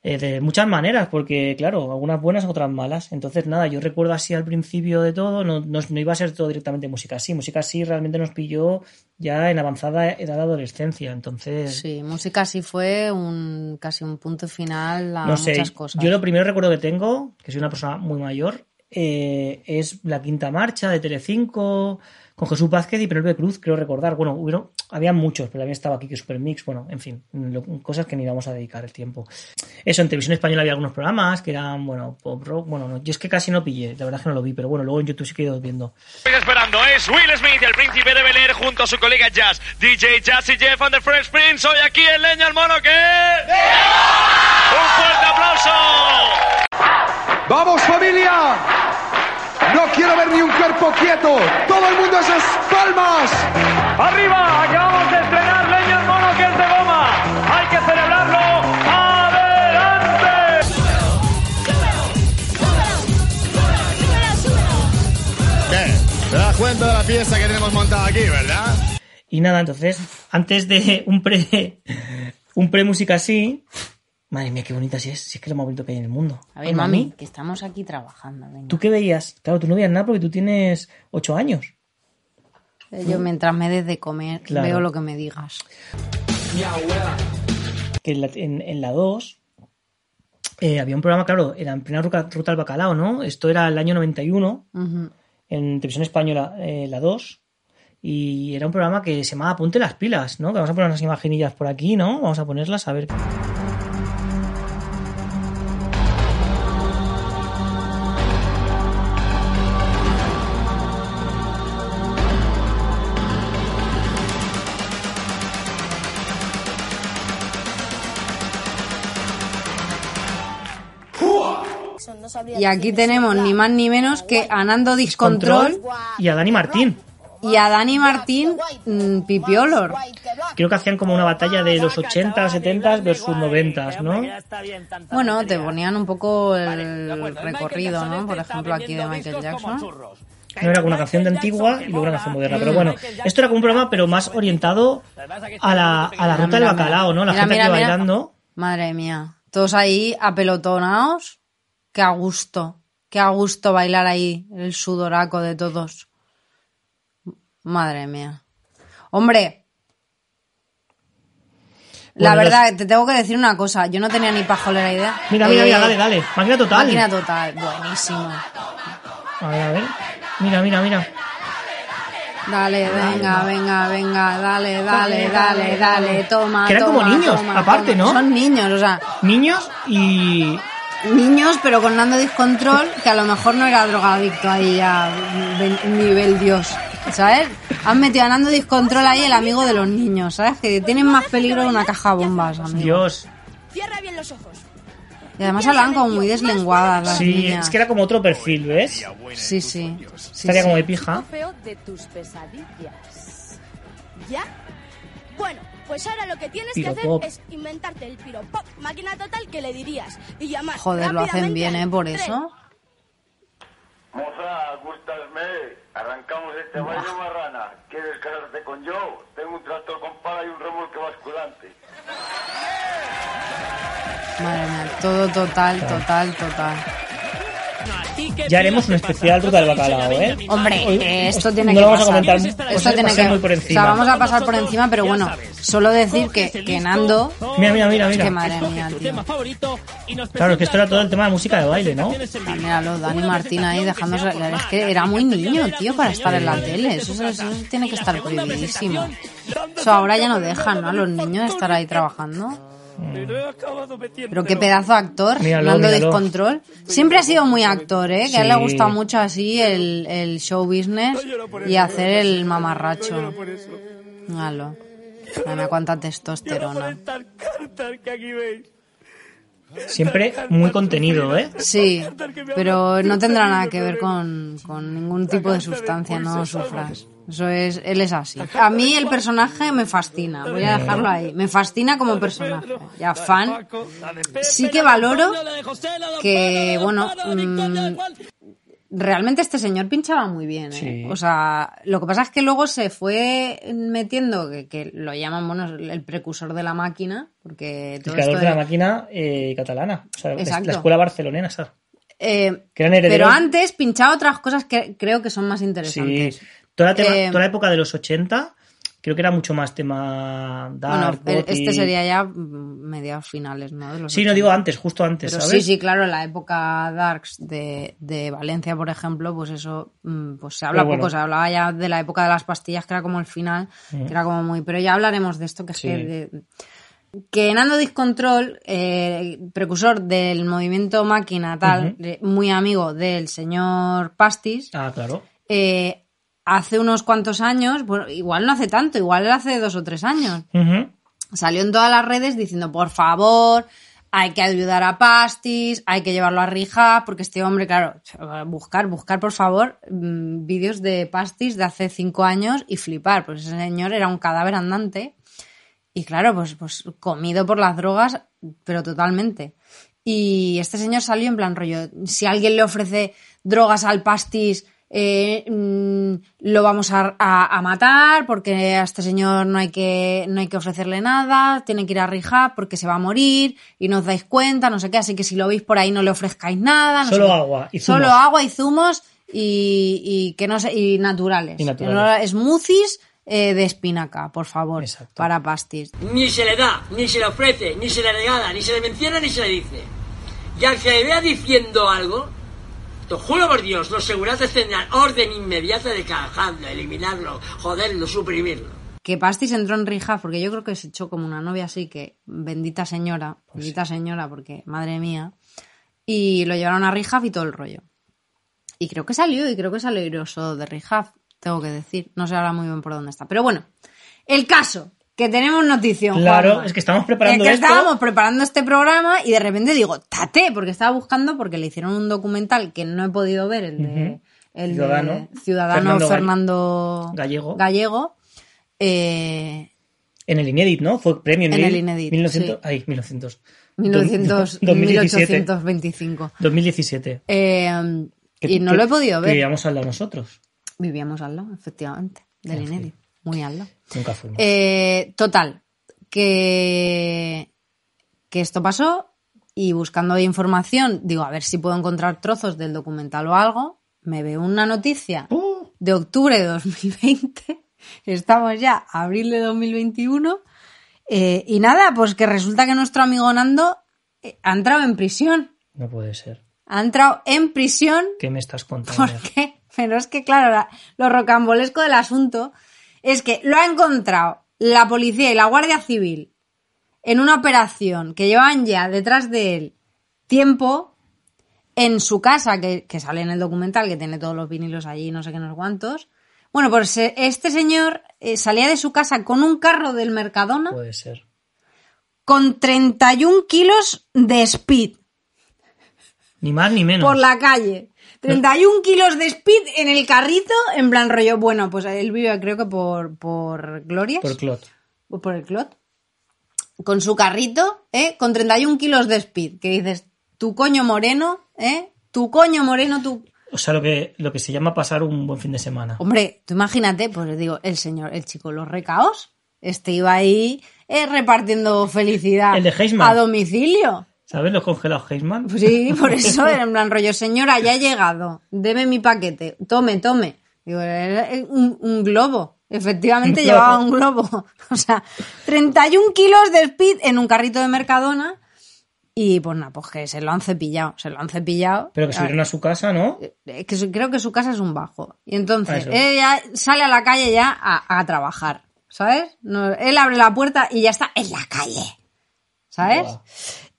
eh, de muchas maneras, porque claro, algunas buenas, otras malas. Entonces, nada, yo recuerdo así al principio de todo, no, no, no iba a ser todo directamente música así. Música sí realmente nos pilló ya en avanzada edad de adolescencia. Entonces, Sí, música sí fue un casi un punto final a no sé, muchas cosas. yo lo primero recuerdo que tengo, que soy una persona muy mayor, eh, es la quinta marcha de Telecinco con Jesús Vázquez y Penélope Cruz, creo recordar. Bueno, hubieron, había muchos, pero también estaba Kike Supermix, bueno, en fin, lo- cosas que ni vamos a dedicar el tiempo. Eso, en televisión española había algunos programas que eran, bueno, pop rock, bueno, no, yo es que casi no pillé, la verdad es que no lo vi, pero bueno, luego en YouTube sí que he ido viendo. Estoy esperando, es Will Smith, el príncipe de Bel Air, junto a su colega Jazz, DJ Jazz y Jeff and the Fresh Prince. Hoy aquí en Leña el Mono, que... ¡Un fuerte aplauso! ¡Vamos familia! No quiero ver ni un cuerpo quieto. Todo el mundo esas palmas. ¡Arriba! Acabamos de estrenar Leña el Mono que es de goma. ¡Hay que celebrarlo! ¡Adelante! ¿Qué? ¿Te das cuenta de la fiesta que tenemos montada aquí, verdad? Y nada, entonces, antes de un pre, un pre música así, madre mía, qué bonita si es, si es que es lo más bonito que hay en el mundo. A ver, Ay, mami, que estamos aquí trabajando. venga. ¿Tú qué veías? Claro, tú no veías nada porque tú tienes ocho años. Eh, Yo mientras me des de comer Claro. veo lo que me digas. Que en la, en, en la 2 eh, había un programa, claro, era en plena ruta, ruta al bacalao, ¿no? Esto era el año 91, Ujú. en televisión española, eh, la 2. Y era un programa que se llamaba Ponte las pilas, ¿no? Que vamos a poner unas imagenillas por aquí, ¿no? Vamos a ponerlas a ver. Y aquí tenemos ni más ni menos que a Nando Discontrol Y a Dani Martín. y a Dani Martín mm, Pipiolor. Creo que hacían como una batalla de los 80, 70 versus 90, ¿no? Bueno, te ponían un poco el recorrido, ¿no? Por ejemplo, aquí de Michael Jackson. No era como una canción de antigua y luego una canción moderna. Pero bueno, esto era como un programa, pero más orientado a la, a la ruta del bacalao, ¿no? La Mira, gente mira, aquí mira. bailando. Madre mía. Todos ahí apelotonados. Qué a gusto. Qué a gusto bailar ahí el sudoraco de todos. Madre mía. Hombre. La Bueno, verdad, te tengo que decir una cosa. Yo no tenía ni pajolera idea. Mira, mira, Eh, mira, dale, dale. Máquina total. Máquina total. Buenísimo. A ver, a ver. Mira, mira, mira. Dale, venga, venga, venga, dale, dale, dale, dale, toma. Que eran como toma, niños, toma, aparte, toma. ¿no? Son niños, o sea, Niños y. niños, pero con Nando Discontrol, que a lo mejor no era drogadicto ahí a ve- nivel Dios, ¿sabes? Han metido a Nando Discontrol ahí el amigo de los niños, ¿sabes? Que tienen más peligro de una caja de bombas, amigo. Dios. Cierra bien los ojos. Y además hablaban como muy deslenguadas las Sí, niñas. es que era como otro perfil, ¿ves? Sí, sí. sí, Estaría sí. como de pija. feo de tus pesadillas. ¿Ya? Bueno, pues ahora lo que tienes Piropop. que hacer es inventarte el piropop máquina total que le dirías y llamar Joder, lo hacen bien, ¿eh? Por eso. Moza, gustasme. Arrancamos este baile marrana. ¿Quieres casarte con yo? Tengo un tractor con pala y un remolque basculante. Madre mía, todo total, total, total. Ya haremos un especial ruta del bacalao, ¿eh? Hombre, esto tiene no que lo vamos a pasar. comentar. Esto a tiene que muy por O encima. sea, vamos a pasar por encima, pero bueno, solo decir que, que Nando. Mira, mira, mira, mira. Que madre mía, tío. Claro, es que esto era todo el tema de música de baile, ¿no? Ah, Míralo, Dani Martín ahí dejándose. Es que era muy niño, tío, para estar en la tele. Eso, eso- eso tiene que estar prohibidísimo. Eso ahora ya no dejan, ¿no? A los niños estar ahí trabajando. Pero qué pedazo de actor, Míralo, míralo. Descontrol. Siempre ha sido muy actor, ¿eh? Que a él le Sí. gusta mucho así el, el show business y hacer el mamarracho. Míralo. Mira cuánta testosterona. Siempre muy contenido, ¿eh? Sí, pero no tendrá nada que ver con, con ningún tipo de sustancia, no sufras. Eso es, él es así. A mí el personaje me fascina, voy a dejarlo ahí. Me fascina como personaje. Ya fan. Sí que valoro que, bueno, mm, realmente este señor pinchaba muy bien. ¿eh? Sí. O sea, lo que pasa es que luego se fue metiendo, que, que lo llaman, bueno, el precursor de la máquina, porque El creador esto de la máquina eh, catalana. O sea, la- Exacto. la escuela barcelonesa. esa. Eh, Que eran herederos- pero antes pinchaba otras cosas que creo que son más Sí. Toda la, tema- Eh, toda la época de los 80, creo que era mucho más tema Bueno, dark, gothic. este sería ya mm, mediados finales, ¿no? De los Sí, no 80. digo antes, justo antes, Pero ¿sabes? sí, sí, claro, en la época Darks de, de Valencia, por ejemplo, pues eso, mm, pues se habla bueno. poco, se hablaba ya de la época de las pastillas, que era como el final, Mm. que era como muy... Pero ya hablaremos de esto, que es que... de- que Nando Discontrol, eh, precursor del movimiento máquina tal, muy amigo del señor Pastis, Ah, claro. eh, hace unos cuantos años, bueno, igual no hace tanto, igual hace dos o tres años, salió en todas las redes diciendo, por favor, hay que ayudar a Pastis, hay que llevarlo a Rija, porque este hombre, claro, buscar, buscar, por favor, mm, vídeos de Pastis de hace cinco años y flipar, pues ese señor era un cadáver andante y claro, pues, pues comido por las drogas, pero totalmente. Y este señor salió en plan rollo, si alguien le ofrece drogas al Pastis, eh, mm, lo vamos a, a- a matar porque a este señor no hay que no hay que ofrecerle nada, tiene que ir a rehab porque se va a morir y no os dais cuenta, no sé qué, así que si lo veis por ahí no le ofrezcáis nada. no sé Solo agua y zumos. Solo agua y zumos y, y que no sé, y naturales. Y naturales. No- Smoothies eh, de espinaca, por favor, para pastis. Ni se le da, ni se le ofrece, ni se le regala, ni se le menciona, ni se le dice. Y al que le vea diciendo algo, te juro por Dios, los seguratas tendrán orden inmediata de cajarlo, eliminarlo, joderlo, suprimirlo. que Pastis entró en rehab porque yo creo que se echó como una novia así que bendita señora, Pues bendita señora porque madre mía, y lo llevaron a rehab y todo el rollo. Y creo que salió y creo que salió iroso de rehab, tengo que decir, no sé ahora muy bien por dónde está, pero bueno, el caso que tenemos notición. Claro, Juanma. es que estamos preparando Es que esto. estábamos preparando este programa y de repente digo, tate, porque estaba buscando, porque le hicieron un documental que no he podido ver, el de, el Ciudadano. de Ciudadano Fernando Fernando, Gall- Gallego. Gallego. Eh, En el Inédit, ¿no? Fue premio en, En mil- el Inédit, 1900, sí. Ay, 1900. 1900, 2017. 1825. 2017. Eh, Que- y no lo he podido ver. vivíamos al lado nosotros. Vivíamos al lado, efectivamente, del Inédit. Muy. Nunca fuimos. Eh, total, que, que esto pasó y buscando información, digo, a ver si puedo encontrar trozos del documental o algo, me veo una noticia ¡Oh! de octubre de 2020, estamos ya a abril de 2021, eh, y nada, pues que resulta que nuestro amigo Nando eh, ha entrado en prisión, No puede ser. ha entrado en prisión ¿Qué me estás contando? ¿Por qué? Pero es que, claro, la- lo rocambolesco del asunto es que lo ha encontrado la policía y la Guardia Civil en una operación que llevaban ya detrás de él tiempo en su casa, que, que sale en el documental, que tiene todos los vinilos allí, no sé qué, no sé cuántos. Bueno, pues eh, este señor eh, salía de su casa con un carro del Mercadona Puede ser. con 31 kilos de speed Ni más ni menos. por la calle. 31 kilos de speed en el carrito, en plan rollo, bueno, pues él vive creo que por, por Glorias. Por Clot. o por el Clot. Con su carrito, ¿eh? Con 31 kilos de speed. Que dices, tu coño moreno, ¿eh? Tu coño moreno, tu... O sea, lo que, lo que se llama pasar un buen fin de semana. Hombre, tú imagínate, pues digo, el señor, el chico, los recaos. Este iba ahí eh, repartiendo felicidad El de Heisman. a domicilio. ¿Sabes los congelados Heisman? Sí, por eso era en plan rollo, señora, ya he llegado, deme mi paquete, tome, tome. Digo, era un, un globo, efectivamente Un llevaba un globo. O sea, 31 kilos de speed en un carrito de Mercadona y pues nada, pues que se lo han cepillado, se lo han cepillado. Pero que subieron a su casa, ¿no? Eh, que creo que su casa es un bajo. Y entonces, Eso. ella sale a la calle ya a, a trabajar, ¿sabes? No, él abre la puerta y ya está en la calle, ¿sabes? Buah.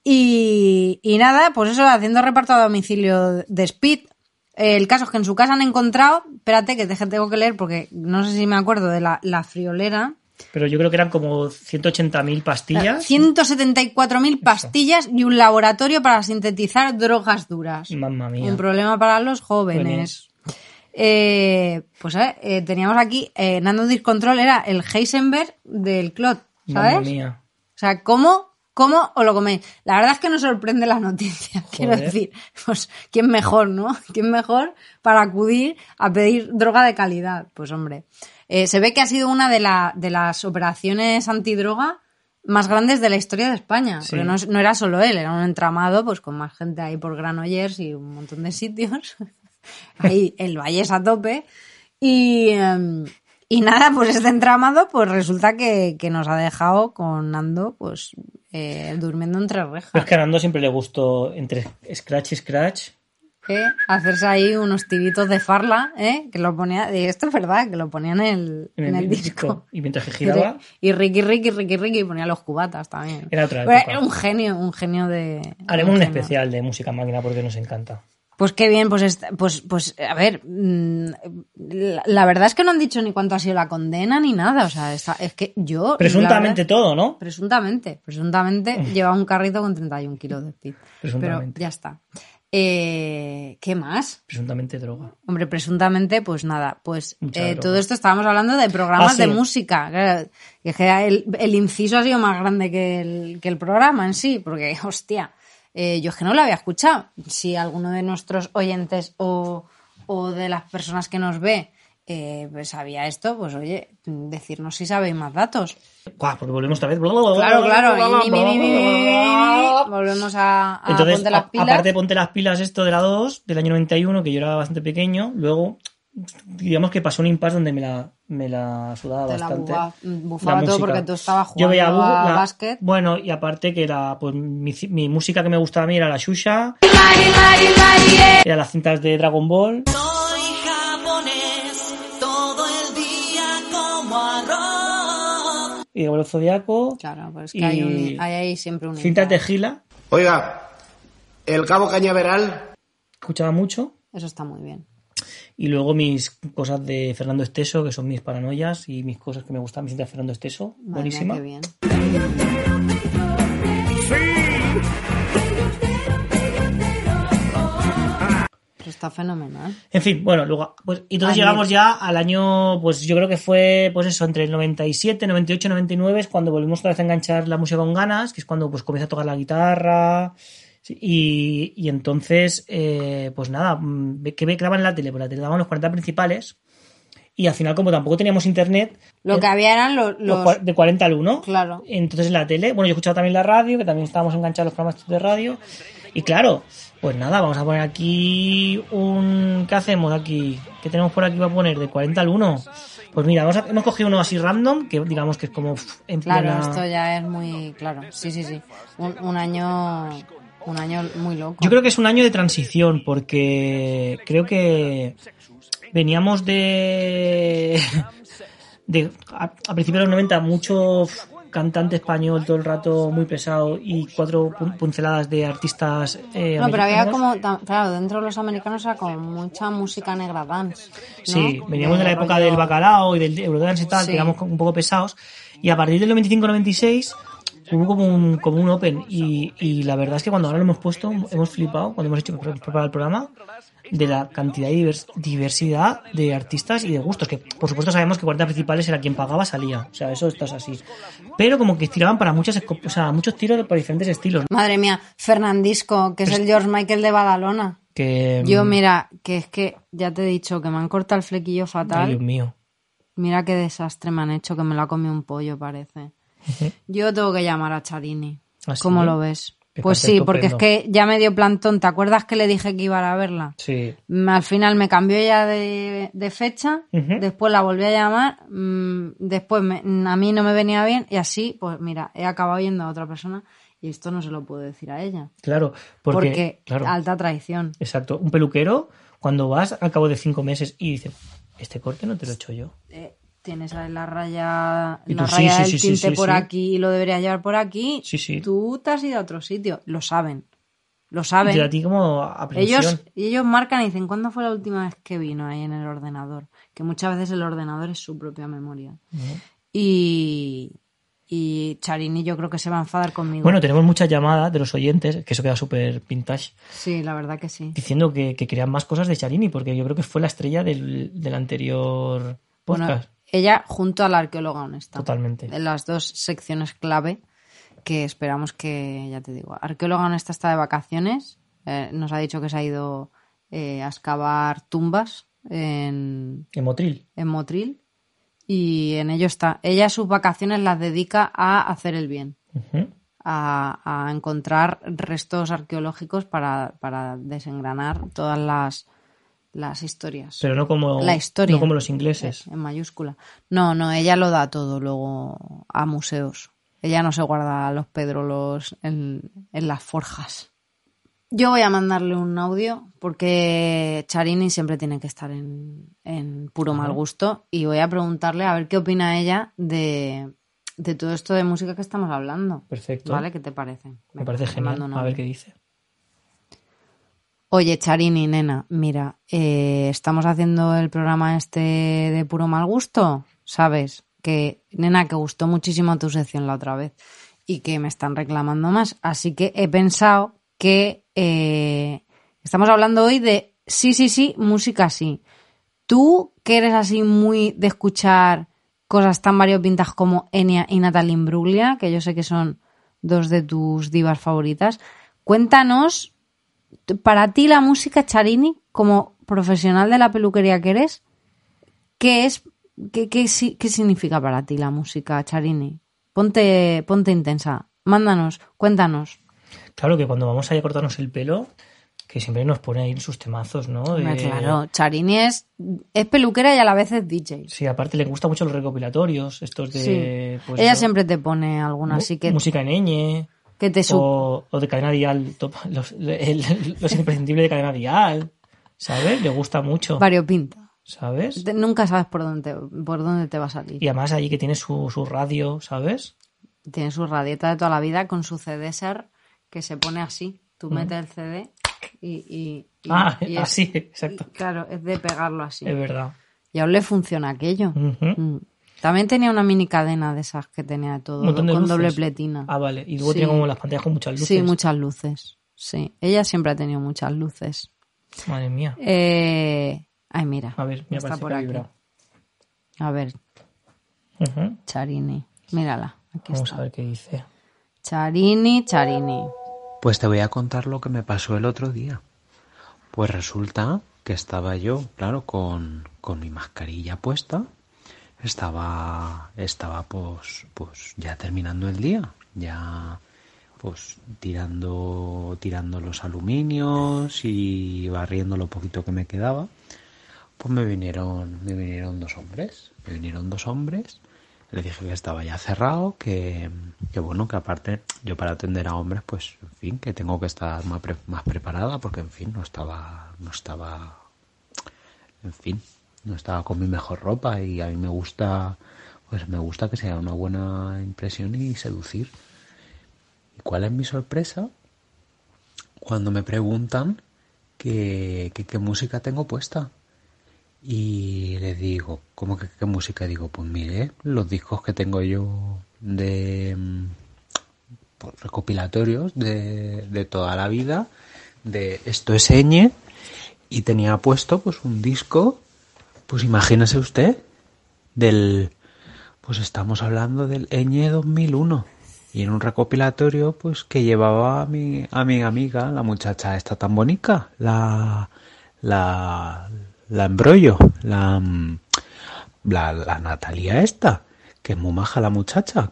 Y, y nada, pues eso, haciendo reparto a domicilio de Speed. El caso es que en su casa han encontrado, espérate que te tengo que leer porque no sé si me acuerdo de la, la friolera. Pero yo creo que eran como 180.000 pastillas. 174.000 pastillas y un laboratorio para sintetizar drogas duras. Mamma mía. Un problema para los jóvenes. Eh, pues eh, eh, teníamos aquí, eh, Nando Discontrol era el Heisenberg del Clot, Mamma ¿sabes? mía. O sea, ¿cómo, cómo os lo coméis? La verdad es que nos sorprende la noticia, quiero Joder. decir. Pues, ¿quién mejor, no? ¿Quién mejor para acudir a pedir droga de calidad? Pues hombre, eh, se ve que ha sido una de, la- de las operaciones antidroga más grandes de la historia de España. Sí. Porque no, es- no era solo él, era un entramado pues con más gente ahí por Granollers y un montón de sitios. ahí el Valles a tope. Y, em, y nada, pues este entramado, pues resulta que, que nos ha dejado con Nando, pues eh, durmiendo entre rejas. Pero es que a Nando siempre le gustó entre Scratch y Scratch. ¿eh? Hacerse ahí unos tibitos de farla, ¿eh? Que lo ponía, y esto es verdad, que lo ponían en el, En en el el disco. Y mientras que giraba, Y Ricky, Ricky, Ricky, Ricky ponía los cubatas también. Era otra época. Era un genio, un genio de. haremos un genio. especial de música máquina porque nos encanta. Pues qué bien, pues, pues, pues a ver, mm, la, la verdad es que no han dicho ni cuánto ha sido la condena ni nada, o sea, está- es que yo... Presuntamente verdad- todo, ¿no? Presuntamente, presuntamente lleva un carrito con 31 kilos de speed. Pero ya está. Eh, ¿Qué más? Presuntamente droga. Hombre, presuntamente, pues nada, pues eh, todo esto estábamos hablando de programas Ah, sí. de música. El, el inciso ha sido más grande que el, que el programa en sí, porque, hostia, eh, yo es que no lo había escuchado. Si alguno de nuestros oyentes o, o de las personas que nos ve eh, pues sabía esto, pues oye, decirnos si sabéis más datos. Guau, porque volvemos otra vez. Claro, claro. y mi, mi, mi, mi, mi, mi, Volvemos a, a Entonces, ponte las pilas. aparte de ponte las pilas esto de la 2, del año 91, que yo era bastante pequeño, luego digamos que pasó un impasse donde me la, me la sudaba Te la bastante. bufa- bufaba la todo porque tú estabas Yo veía jugando bu- a la- básquet. Bueno, y aparte que era, pues mi, música que me gustaba a mí era la Shusha, era las cintas de Dragon Ball. todo el día como arroz. y el Zodiaco. Claro, pues que hay, un- hay ahí siempre un Cintas de Gila, Oiga, el cabo cañaveral. escuchaba mucho. Eso está muy bien. Y luego mis cosas de Fernando Esteso, que son mis paranoias y mis cosas que me gustan, mis de Fernando Esteso. Madre Buenísima. qué bien. Pero está fenomenal. En fin, bueno, luego, pues, y entonces Ayer. llegamos ya al año, pues yo creo que fue, pues eso, entre el 97, 98, 99 es cuando volvimos otra vez a enganchar la música con ganas, que es cuando pues comienza a tocar la guitarra, sí, y, y entonces, eh, pues nada, mm, ¿qué graban en la tele? Pues la tele daban los 40 principales, y al final como tampoco teníamos internet, Lo eh, que había eran los... los de 40 al 1, Claro. entonces en la tele, bueno, yo he escuchado también la radio, que también estábamos enganchados a los programas de radio. Y claro, pues nada, vamos a poner aquí un... ¿Qué hacemos aquí? ¿Qué tenemos por aquí para poner? De 40 al 1. Pues mira, vamos a- hemos cogido uno así random, que digamos que es como en Claro, plena- esto ya es muy... Claro, sí, sí, sí. Un, un año... Un año muy loco. Yo creo que es un año de transición, porque creo que veníamos de... de a, a principios de los 90 mucho cantante español todo el rato muy pesado y cuatro pinceladas de artistas eh, No, pero había como... Claro, dentro de los americanos era como mucha música negra dance. ¿no? Sí, veníamos de la época rollo- del bacalao y del Eurodance y tal, Sí. éramos un poco pesados. Y a partir del 95-96 hubo como un, como un open. Y, y la verdad es que cuando ahora lo hemos puesto, hemos flipado, cuando hemos hecho preparar el programa, de la cantidad divers- diversidad de artistas y de gustos. Que por supuesto sabemos que 40 principales era quien pagaba, salía. O sea, eso esto es así. Pero como que tiraban para muchas, o sea, muchos tiros para diferentes estilos. Madre mía, Fernandisco, que es el George Michael de Badalona. Que, Yo, mira, que es que ya te he dicho que me han cortado el flequillo Ay, fatal. Dios mío. Mira qué desastre me han hecho, que me lo ha comido un pollo, parece. Yo tengo que llamar a Charini. ¿Ah, sí? ¿Cómo lo ves? Pues sí, porque es que ya me dio plantón. ¿Te acuerdas que le dije que iba a verla? Sí. Mm, Al final me cambió ya de, de fecha, después la volví a llamar, mm, después me- a mí no me venía bien y así, pues mira, he acabado yendo a otra persona y esto no se lo puedo decir a ella. Claro, porque, Porque, claro, alta traición. Exacto. Un peluquero, cuando vas al cabo de cinco meses y dice, este corte no te lo he hecho yo. Eh, tienes la raya, la tú, raya sí, del sí, tinte sí, por aquí y lo deberías llevar por aquí. Sí, sí. Tú te has ido a otro sitio. Lo saben. Lo saben. Y a ti como aprensión. Ellos, ellos marcan y dicen, ¿cuándo fue la última vez que vino ahí en el ordenador? Que muchas veces el ordenador es su propia memoria. Y, y Charini yo creo que se va a enfadar conmigo. Bueno, tenemos muchas llamadas de los oyentes, que eso queda súper vintage, Sí, la verdad que sí. diciendo que, que querían más cosas de Charini, porque yo creo que fue la estrella del, del anterior Bueno, podcast. Ella junto a la arqueóloga honesta. Totalmente. En las dos secciones clave que esperamos que, ya te digo, arqueóloga honesta está de vacaciones. eh, nos ha dicho que se ha ido eh, a excavar tumbas en, En Motril. en Motril y en ello está. Ella sus vacaciones las dedica a hacer el bien, a, a encontrar restos arqueológicos para, para desengranar todas las, las historias. Pero no como, La historia. no como los ingleses. En mayúscula. No, no, ella lo da todo luego a museos. Ella no se guarda los pedrolos en, en las forjas. Yo voy a mandarle un audio porque Charini siempre tiene que estar en, en puro Ajá. mal gusto y voy a preguntarle a ver qué opina ella de, de todo esto de música que estamos hablando. Perfecto. ¿Vale? ¿Qué te parece? Me Venga, parece genial. A ver qué dice. Oye, Charini, nena, mira, eh, estamos haciendo el programa este de puro mal gusto, ¿sabes? Que, nena, que gustó muchísimo tu sección la otra vez y que me están reclamando más. Así que he pensado que eh, estamos hablando hoy de sí, sí, sí, música sí. Tú, que eres así muy de escuchar cosas tan variopintas como Enya y Natalie Imbruglia, que yo sé que son dos de tus divas favoritas, cuéntanos para ti la música Charini, como profesional de la peluquería que eres, ¿qué es, qué, qué qué significa para ti la música Charini? Ponte, ponte intensa, mándanos, cuéntanos. Claro que cuando vamos ahí a cortarnos el pelo, que siempre nos pone ahí sus temazos, ¿no? De- Claro, Charini es, es peluquera y a la vez es DJ. Sí, aparte le gustan mucho los recopilatorios, estos de... Sí. pues, Ella siempre te pone alguna, así que Música en ñ, que te o, o de cadena dial, top- los, el- los imprescindibles de cadena dial, ¿sabes? Le gusta mucho, variopinta. ¿sabes? Te- Nunca sabes por dónde, te, por dónde te va a salir. Y además allí que tiene su, su radio, ¿sabes? Tiene su radieta de toda la vida con su CD ser que se pone así. Tú Mm. metes el CD Y, y- y- Ah, y es- así, exacto. claro, es de pegarlo así. Es verdad. Y aún le funciona aquello. Mm. También tenía una mini cadena de esas que tenía de todo, de con luces. doble pletina. Ah, vale. Y luego Sí. tiene como las pantallas con muchas luces. Sí, muchas luces. Sí, ella siempre ha tenido muchas luces. Madre mía. Eh... Ay, mira. A ver, me está parece por aquí. A ver. Charini. Mírala. Aquí Vamos está. a ver qué dice. Charini, Charini. Pues te voy a contar lo que me pasó el otro día. Pues resulta que estaba yo, claro, con, con mi mascarilla puesta. Estaba, estaba pues, pues ya terminando el día, ya pues tirando, tirando los aluminios y barriendo lo poquito que me quedaba. Pues me vinieron, me vinieron dos hombres, me vinieron dos hombres. Le dije que estaba ya cerrado, que, que bueno, que aparte yo para atender a hombres, pues en fin, que tengo que estar más, pre- más preparada porque en fin no estaba, no estaba, en fin, no estaba con mi mejor ropa y a mí me gusta, pues me gusta que sea una buena impresión y seducir. ¿Y cuál es mi sorpresa? Cuando me preguntan que, que qué música tengo puesta. Y le digo, ¿cómo que qué música? Digo, pues mire, los discos que tengo yo de mm, pues, recopilatorios de, de toda la vida, de esto es Eñe, y tenía puesto pues un disco, pues imagínese usted, del, pues estamos hablando del Eñe 2001. Y en un recopilatorio, pues que llevaba a mi, a mi amiga, la muchacha esta tan bonita, la, la, la embrollo, la, la, Natalia esta, que es muy maja la muchacha,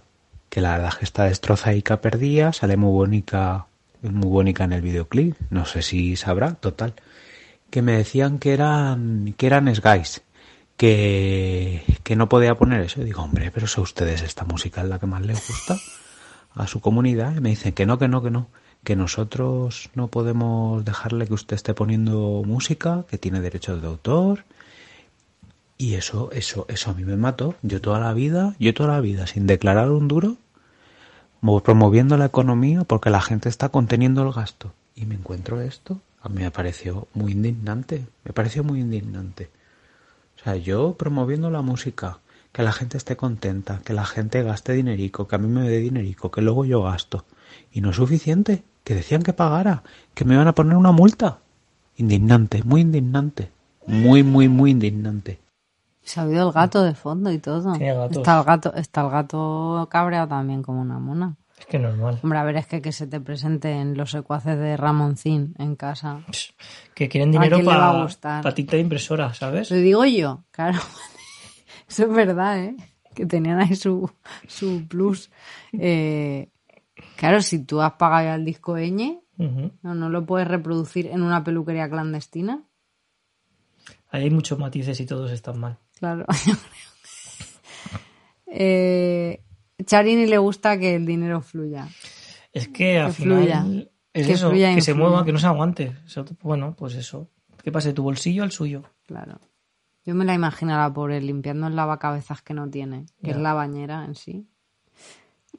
que la verdad que está destrozaica perdida, sale muy bonita, muy bonita en el videoclip, no sé si sabrá, total, que me decían que eran, que eran guys, que, que no podía poner eso. Y digo, hombre, pero si a ustedes esta música es la que más les gusta a su comunidad. Y me dicen que no, que no, que no, que nosotros no podemos dejarle que usted esté poniendo música, que tiene derechos de autor. Y eso, eso, eso a mí me mató. Yo toda la vida, yo toda la vida, sin declarar un duro, mo- promoviendo la economía porque la gente está conteniendo el gasto. Y me encuentro esto, a mí me pareció muy indignante, me pareció muy indignante. O sea, yo promoviendo la música, que la gente esté contenta, que la gente gaste dinerico, que a mí me dé dinerico, que luego yo gasto. Y no es suficiente, que decían que pagara, que me iban a poner una multa. Indignante, muy indignante. Muy, muy, muy indignante. Se ha oído el gato de fondo y todo. Está el gato, está el gato cabreado también como una mona. Es que normal. Hombre, a ver, es que que se te presenten los secuaces de Ramoncín en casa. Que quieren ¿A dinero para gustar? pa tinta de impresora, ¿sabes? Lo digo yo, claro. Eso es verdad, ¿eh? Que tenían ahí su, su plus. Eh, claro, si tú has pagado ya el disco Ñ, no, no lo puedes reproducir en una peluquería clandestina. Ahí hay muchos matices y todos están mal. Claro. eh, Charini le gusta que el dinero fluya. Es que al Que final fluya. es Que eso, fluya que se mueva, que no se aguante. Bueno, pues eso. Que pase de tu bolsillo al suyo. Claro. Yo me la imagino a la pobre limpiando el lavacabezas que no tiene, que Ya. es la bañera en sí.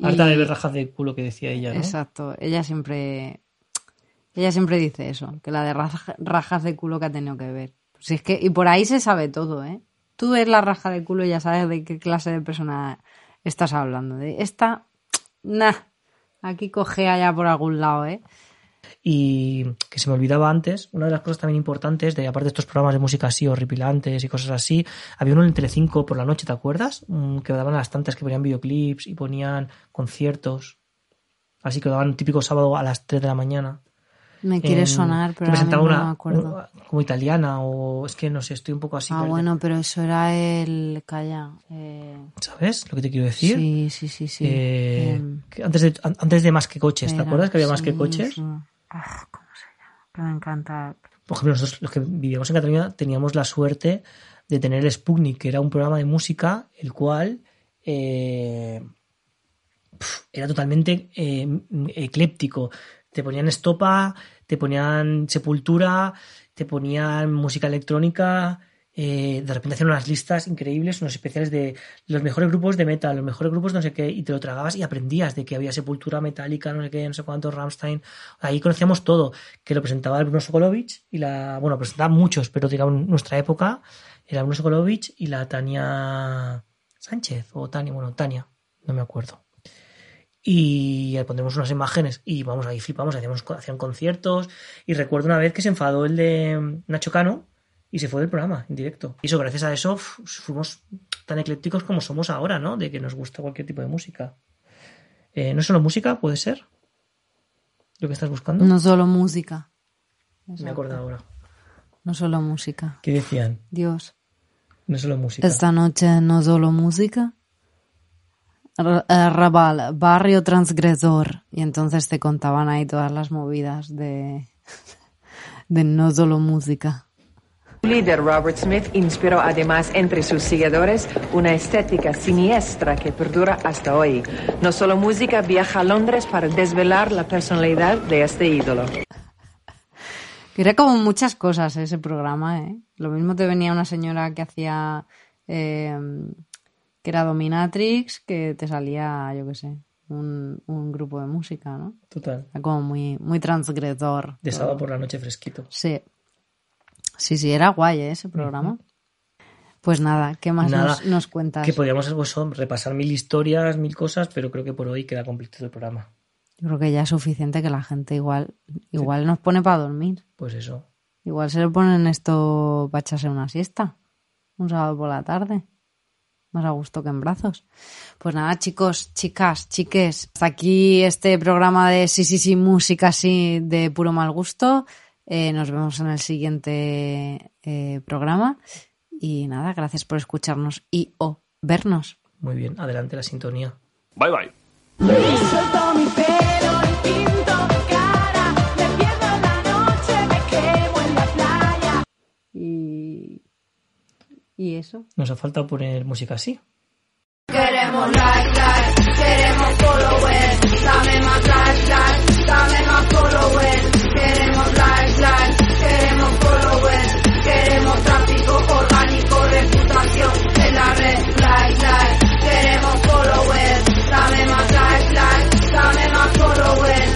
Harta Y- de ver rajas de culo que decía ella, ¿no? Exacto. Ella siempre. Ella siempre dice eso, que la de raja- rajas de culo que ha tenido que ver. Si es que, y por ahí se sabe todo, ¿eh? Tú ves la raja de culo y ya sabes de qué clase de persona estás hablando. De esta, nah, aquí cogea ya por algún lado, ¿eh? Y que se me olvidaba antes, una de las cosas también importantes, de aparte de estos programas de música así horripilantes y cosas así, había uno en Telecinco por la noche, ¿te acuerdas? Mm, Que daban las tantas que ponían videoclips y ponían conciertos. Así que lo daban típico sábado a las 3 de la mañana. Me quiere sonar, pero ahora no me acuerdo. una- como italiana o es que no sé, estoy un poco así. ah, bueno, pero eso era el. Calla. eh, ¿Sabes lo que te quiero decir? Sí, sí, sí, sí. Eh, Em, antes, de, an- antes de Más que Coches, ¿te acuerdas que había Más que Coches? sí. Ah, ¿Cómo se llama? Que me encanta. Por ejemplo, nosotros los que vivíamos en Cataluña teníamos la suerte de tener el Sputnik, que era un programa de música, el cual eh, era totalmente eh, ecléptico. Te ponían estopa, te ponían sepultura, te ponían música electrónica, eh, de repente hacían unas listas increíbles, unos especiales de los mejores grupos de metal, los mejores grupos no sé qué, y te lo tragabas y aprendías de que había Sepultura Metálica, no sé qué, no sé cuántos, Rammstein. Ahí conocíamos todo, que lo presentaba Bruno Sokolovich y la, bueno, presentaba muchos, pero digamos, nuestra época era Bruno Sokolovich y la Tania Sánchez, o Tania, bueno, Tania, no me acuerdo. Y pondremos unas imágenes y vamos ahí flipamos, hacíamos, hacían conciertos y recuerdo una vez que se enfadó el de Nacho Cano y se fue del programa en directo. Y eso, gracias a eso, fuimos tan eclécticos como somos ahora, ¿no? De que nos gusta cualquier tipo de música. Eh, ¿No solo música, puede ser? ¿Lo que estás buscando? No solo música. Me acuerdo ahora. No solo música. ¿Qué decían? Dios. No solo música. Esta noche no solo música. Eh, Raval, barrio transgresor. Y entonces te contaban ahí todas las movidas de, de no solo música. Su líder Robert Smith inspiró además entre sus seguidores una estética siniestra que perdura hasta hoy. No solo música viaja a Londres para desvelar la personalidad de este ídolo. Era como muchas cosas ese programa, ¿eh? Lo mismo te venía una señora que hacía, eh, que era dominatrix, que te salía, yo qué sé, un, un grupo de música, ¿no? Total. Era como muy, muy transgresor. De sábado por la noche fresquito. Sí. Sí, sí, era guay ¿eh? ese programa. Pues nada, ¿qué más Nada, nos, nos cuentas? Que podríamos pues, repasar mil historias, mil cosas, pero creo que por hoy queda completo el programa. Yo creo que ya es suficiente que la gente igual, igual nos pone para dormir. Pues eso. Igual se le ponen esto para echarse una siesta. Un sábado por la tarde. Más a gusto que en brazos. Pues nada, chicos, chicas, chiques. Hasta aquí este programa de sí, sí, sí, música así de puro mal gusto. Eh, nos vemos en el siguiente eh, programa. Y nada, gracias por escucharnos y o vernos. Muy bien, adelante la sintonía. Bye bye. Suelto y eso. Nos ha faltado poner música así. Queremos like, like, queremos followers, dame más like, like, dame más followers, queremos like, like, queremos followers, queremos tráfico orgánico, reputación en la red, like, like, queremos followers, dame más like, like, dame más followers.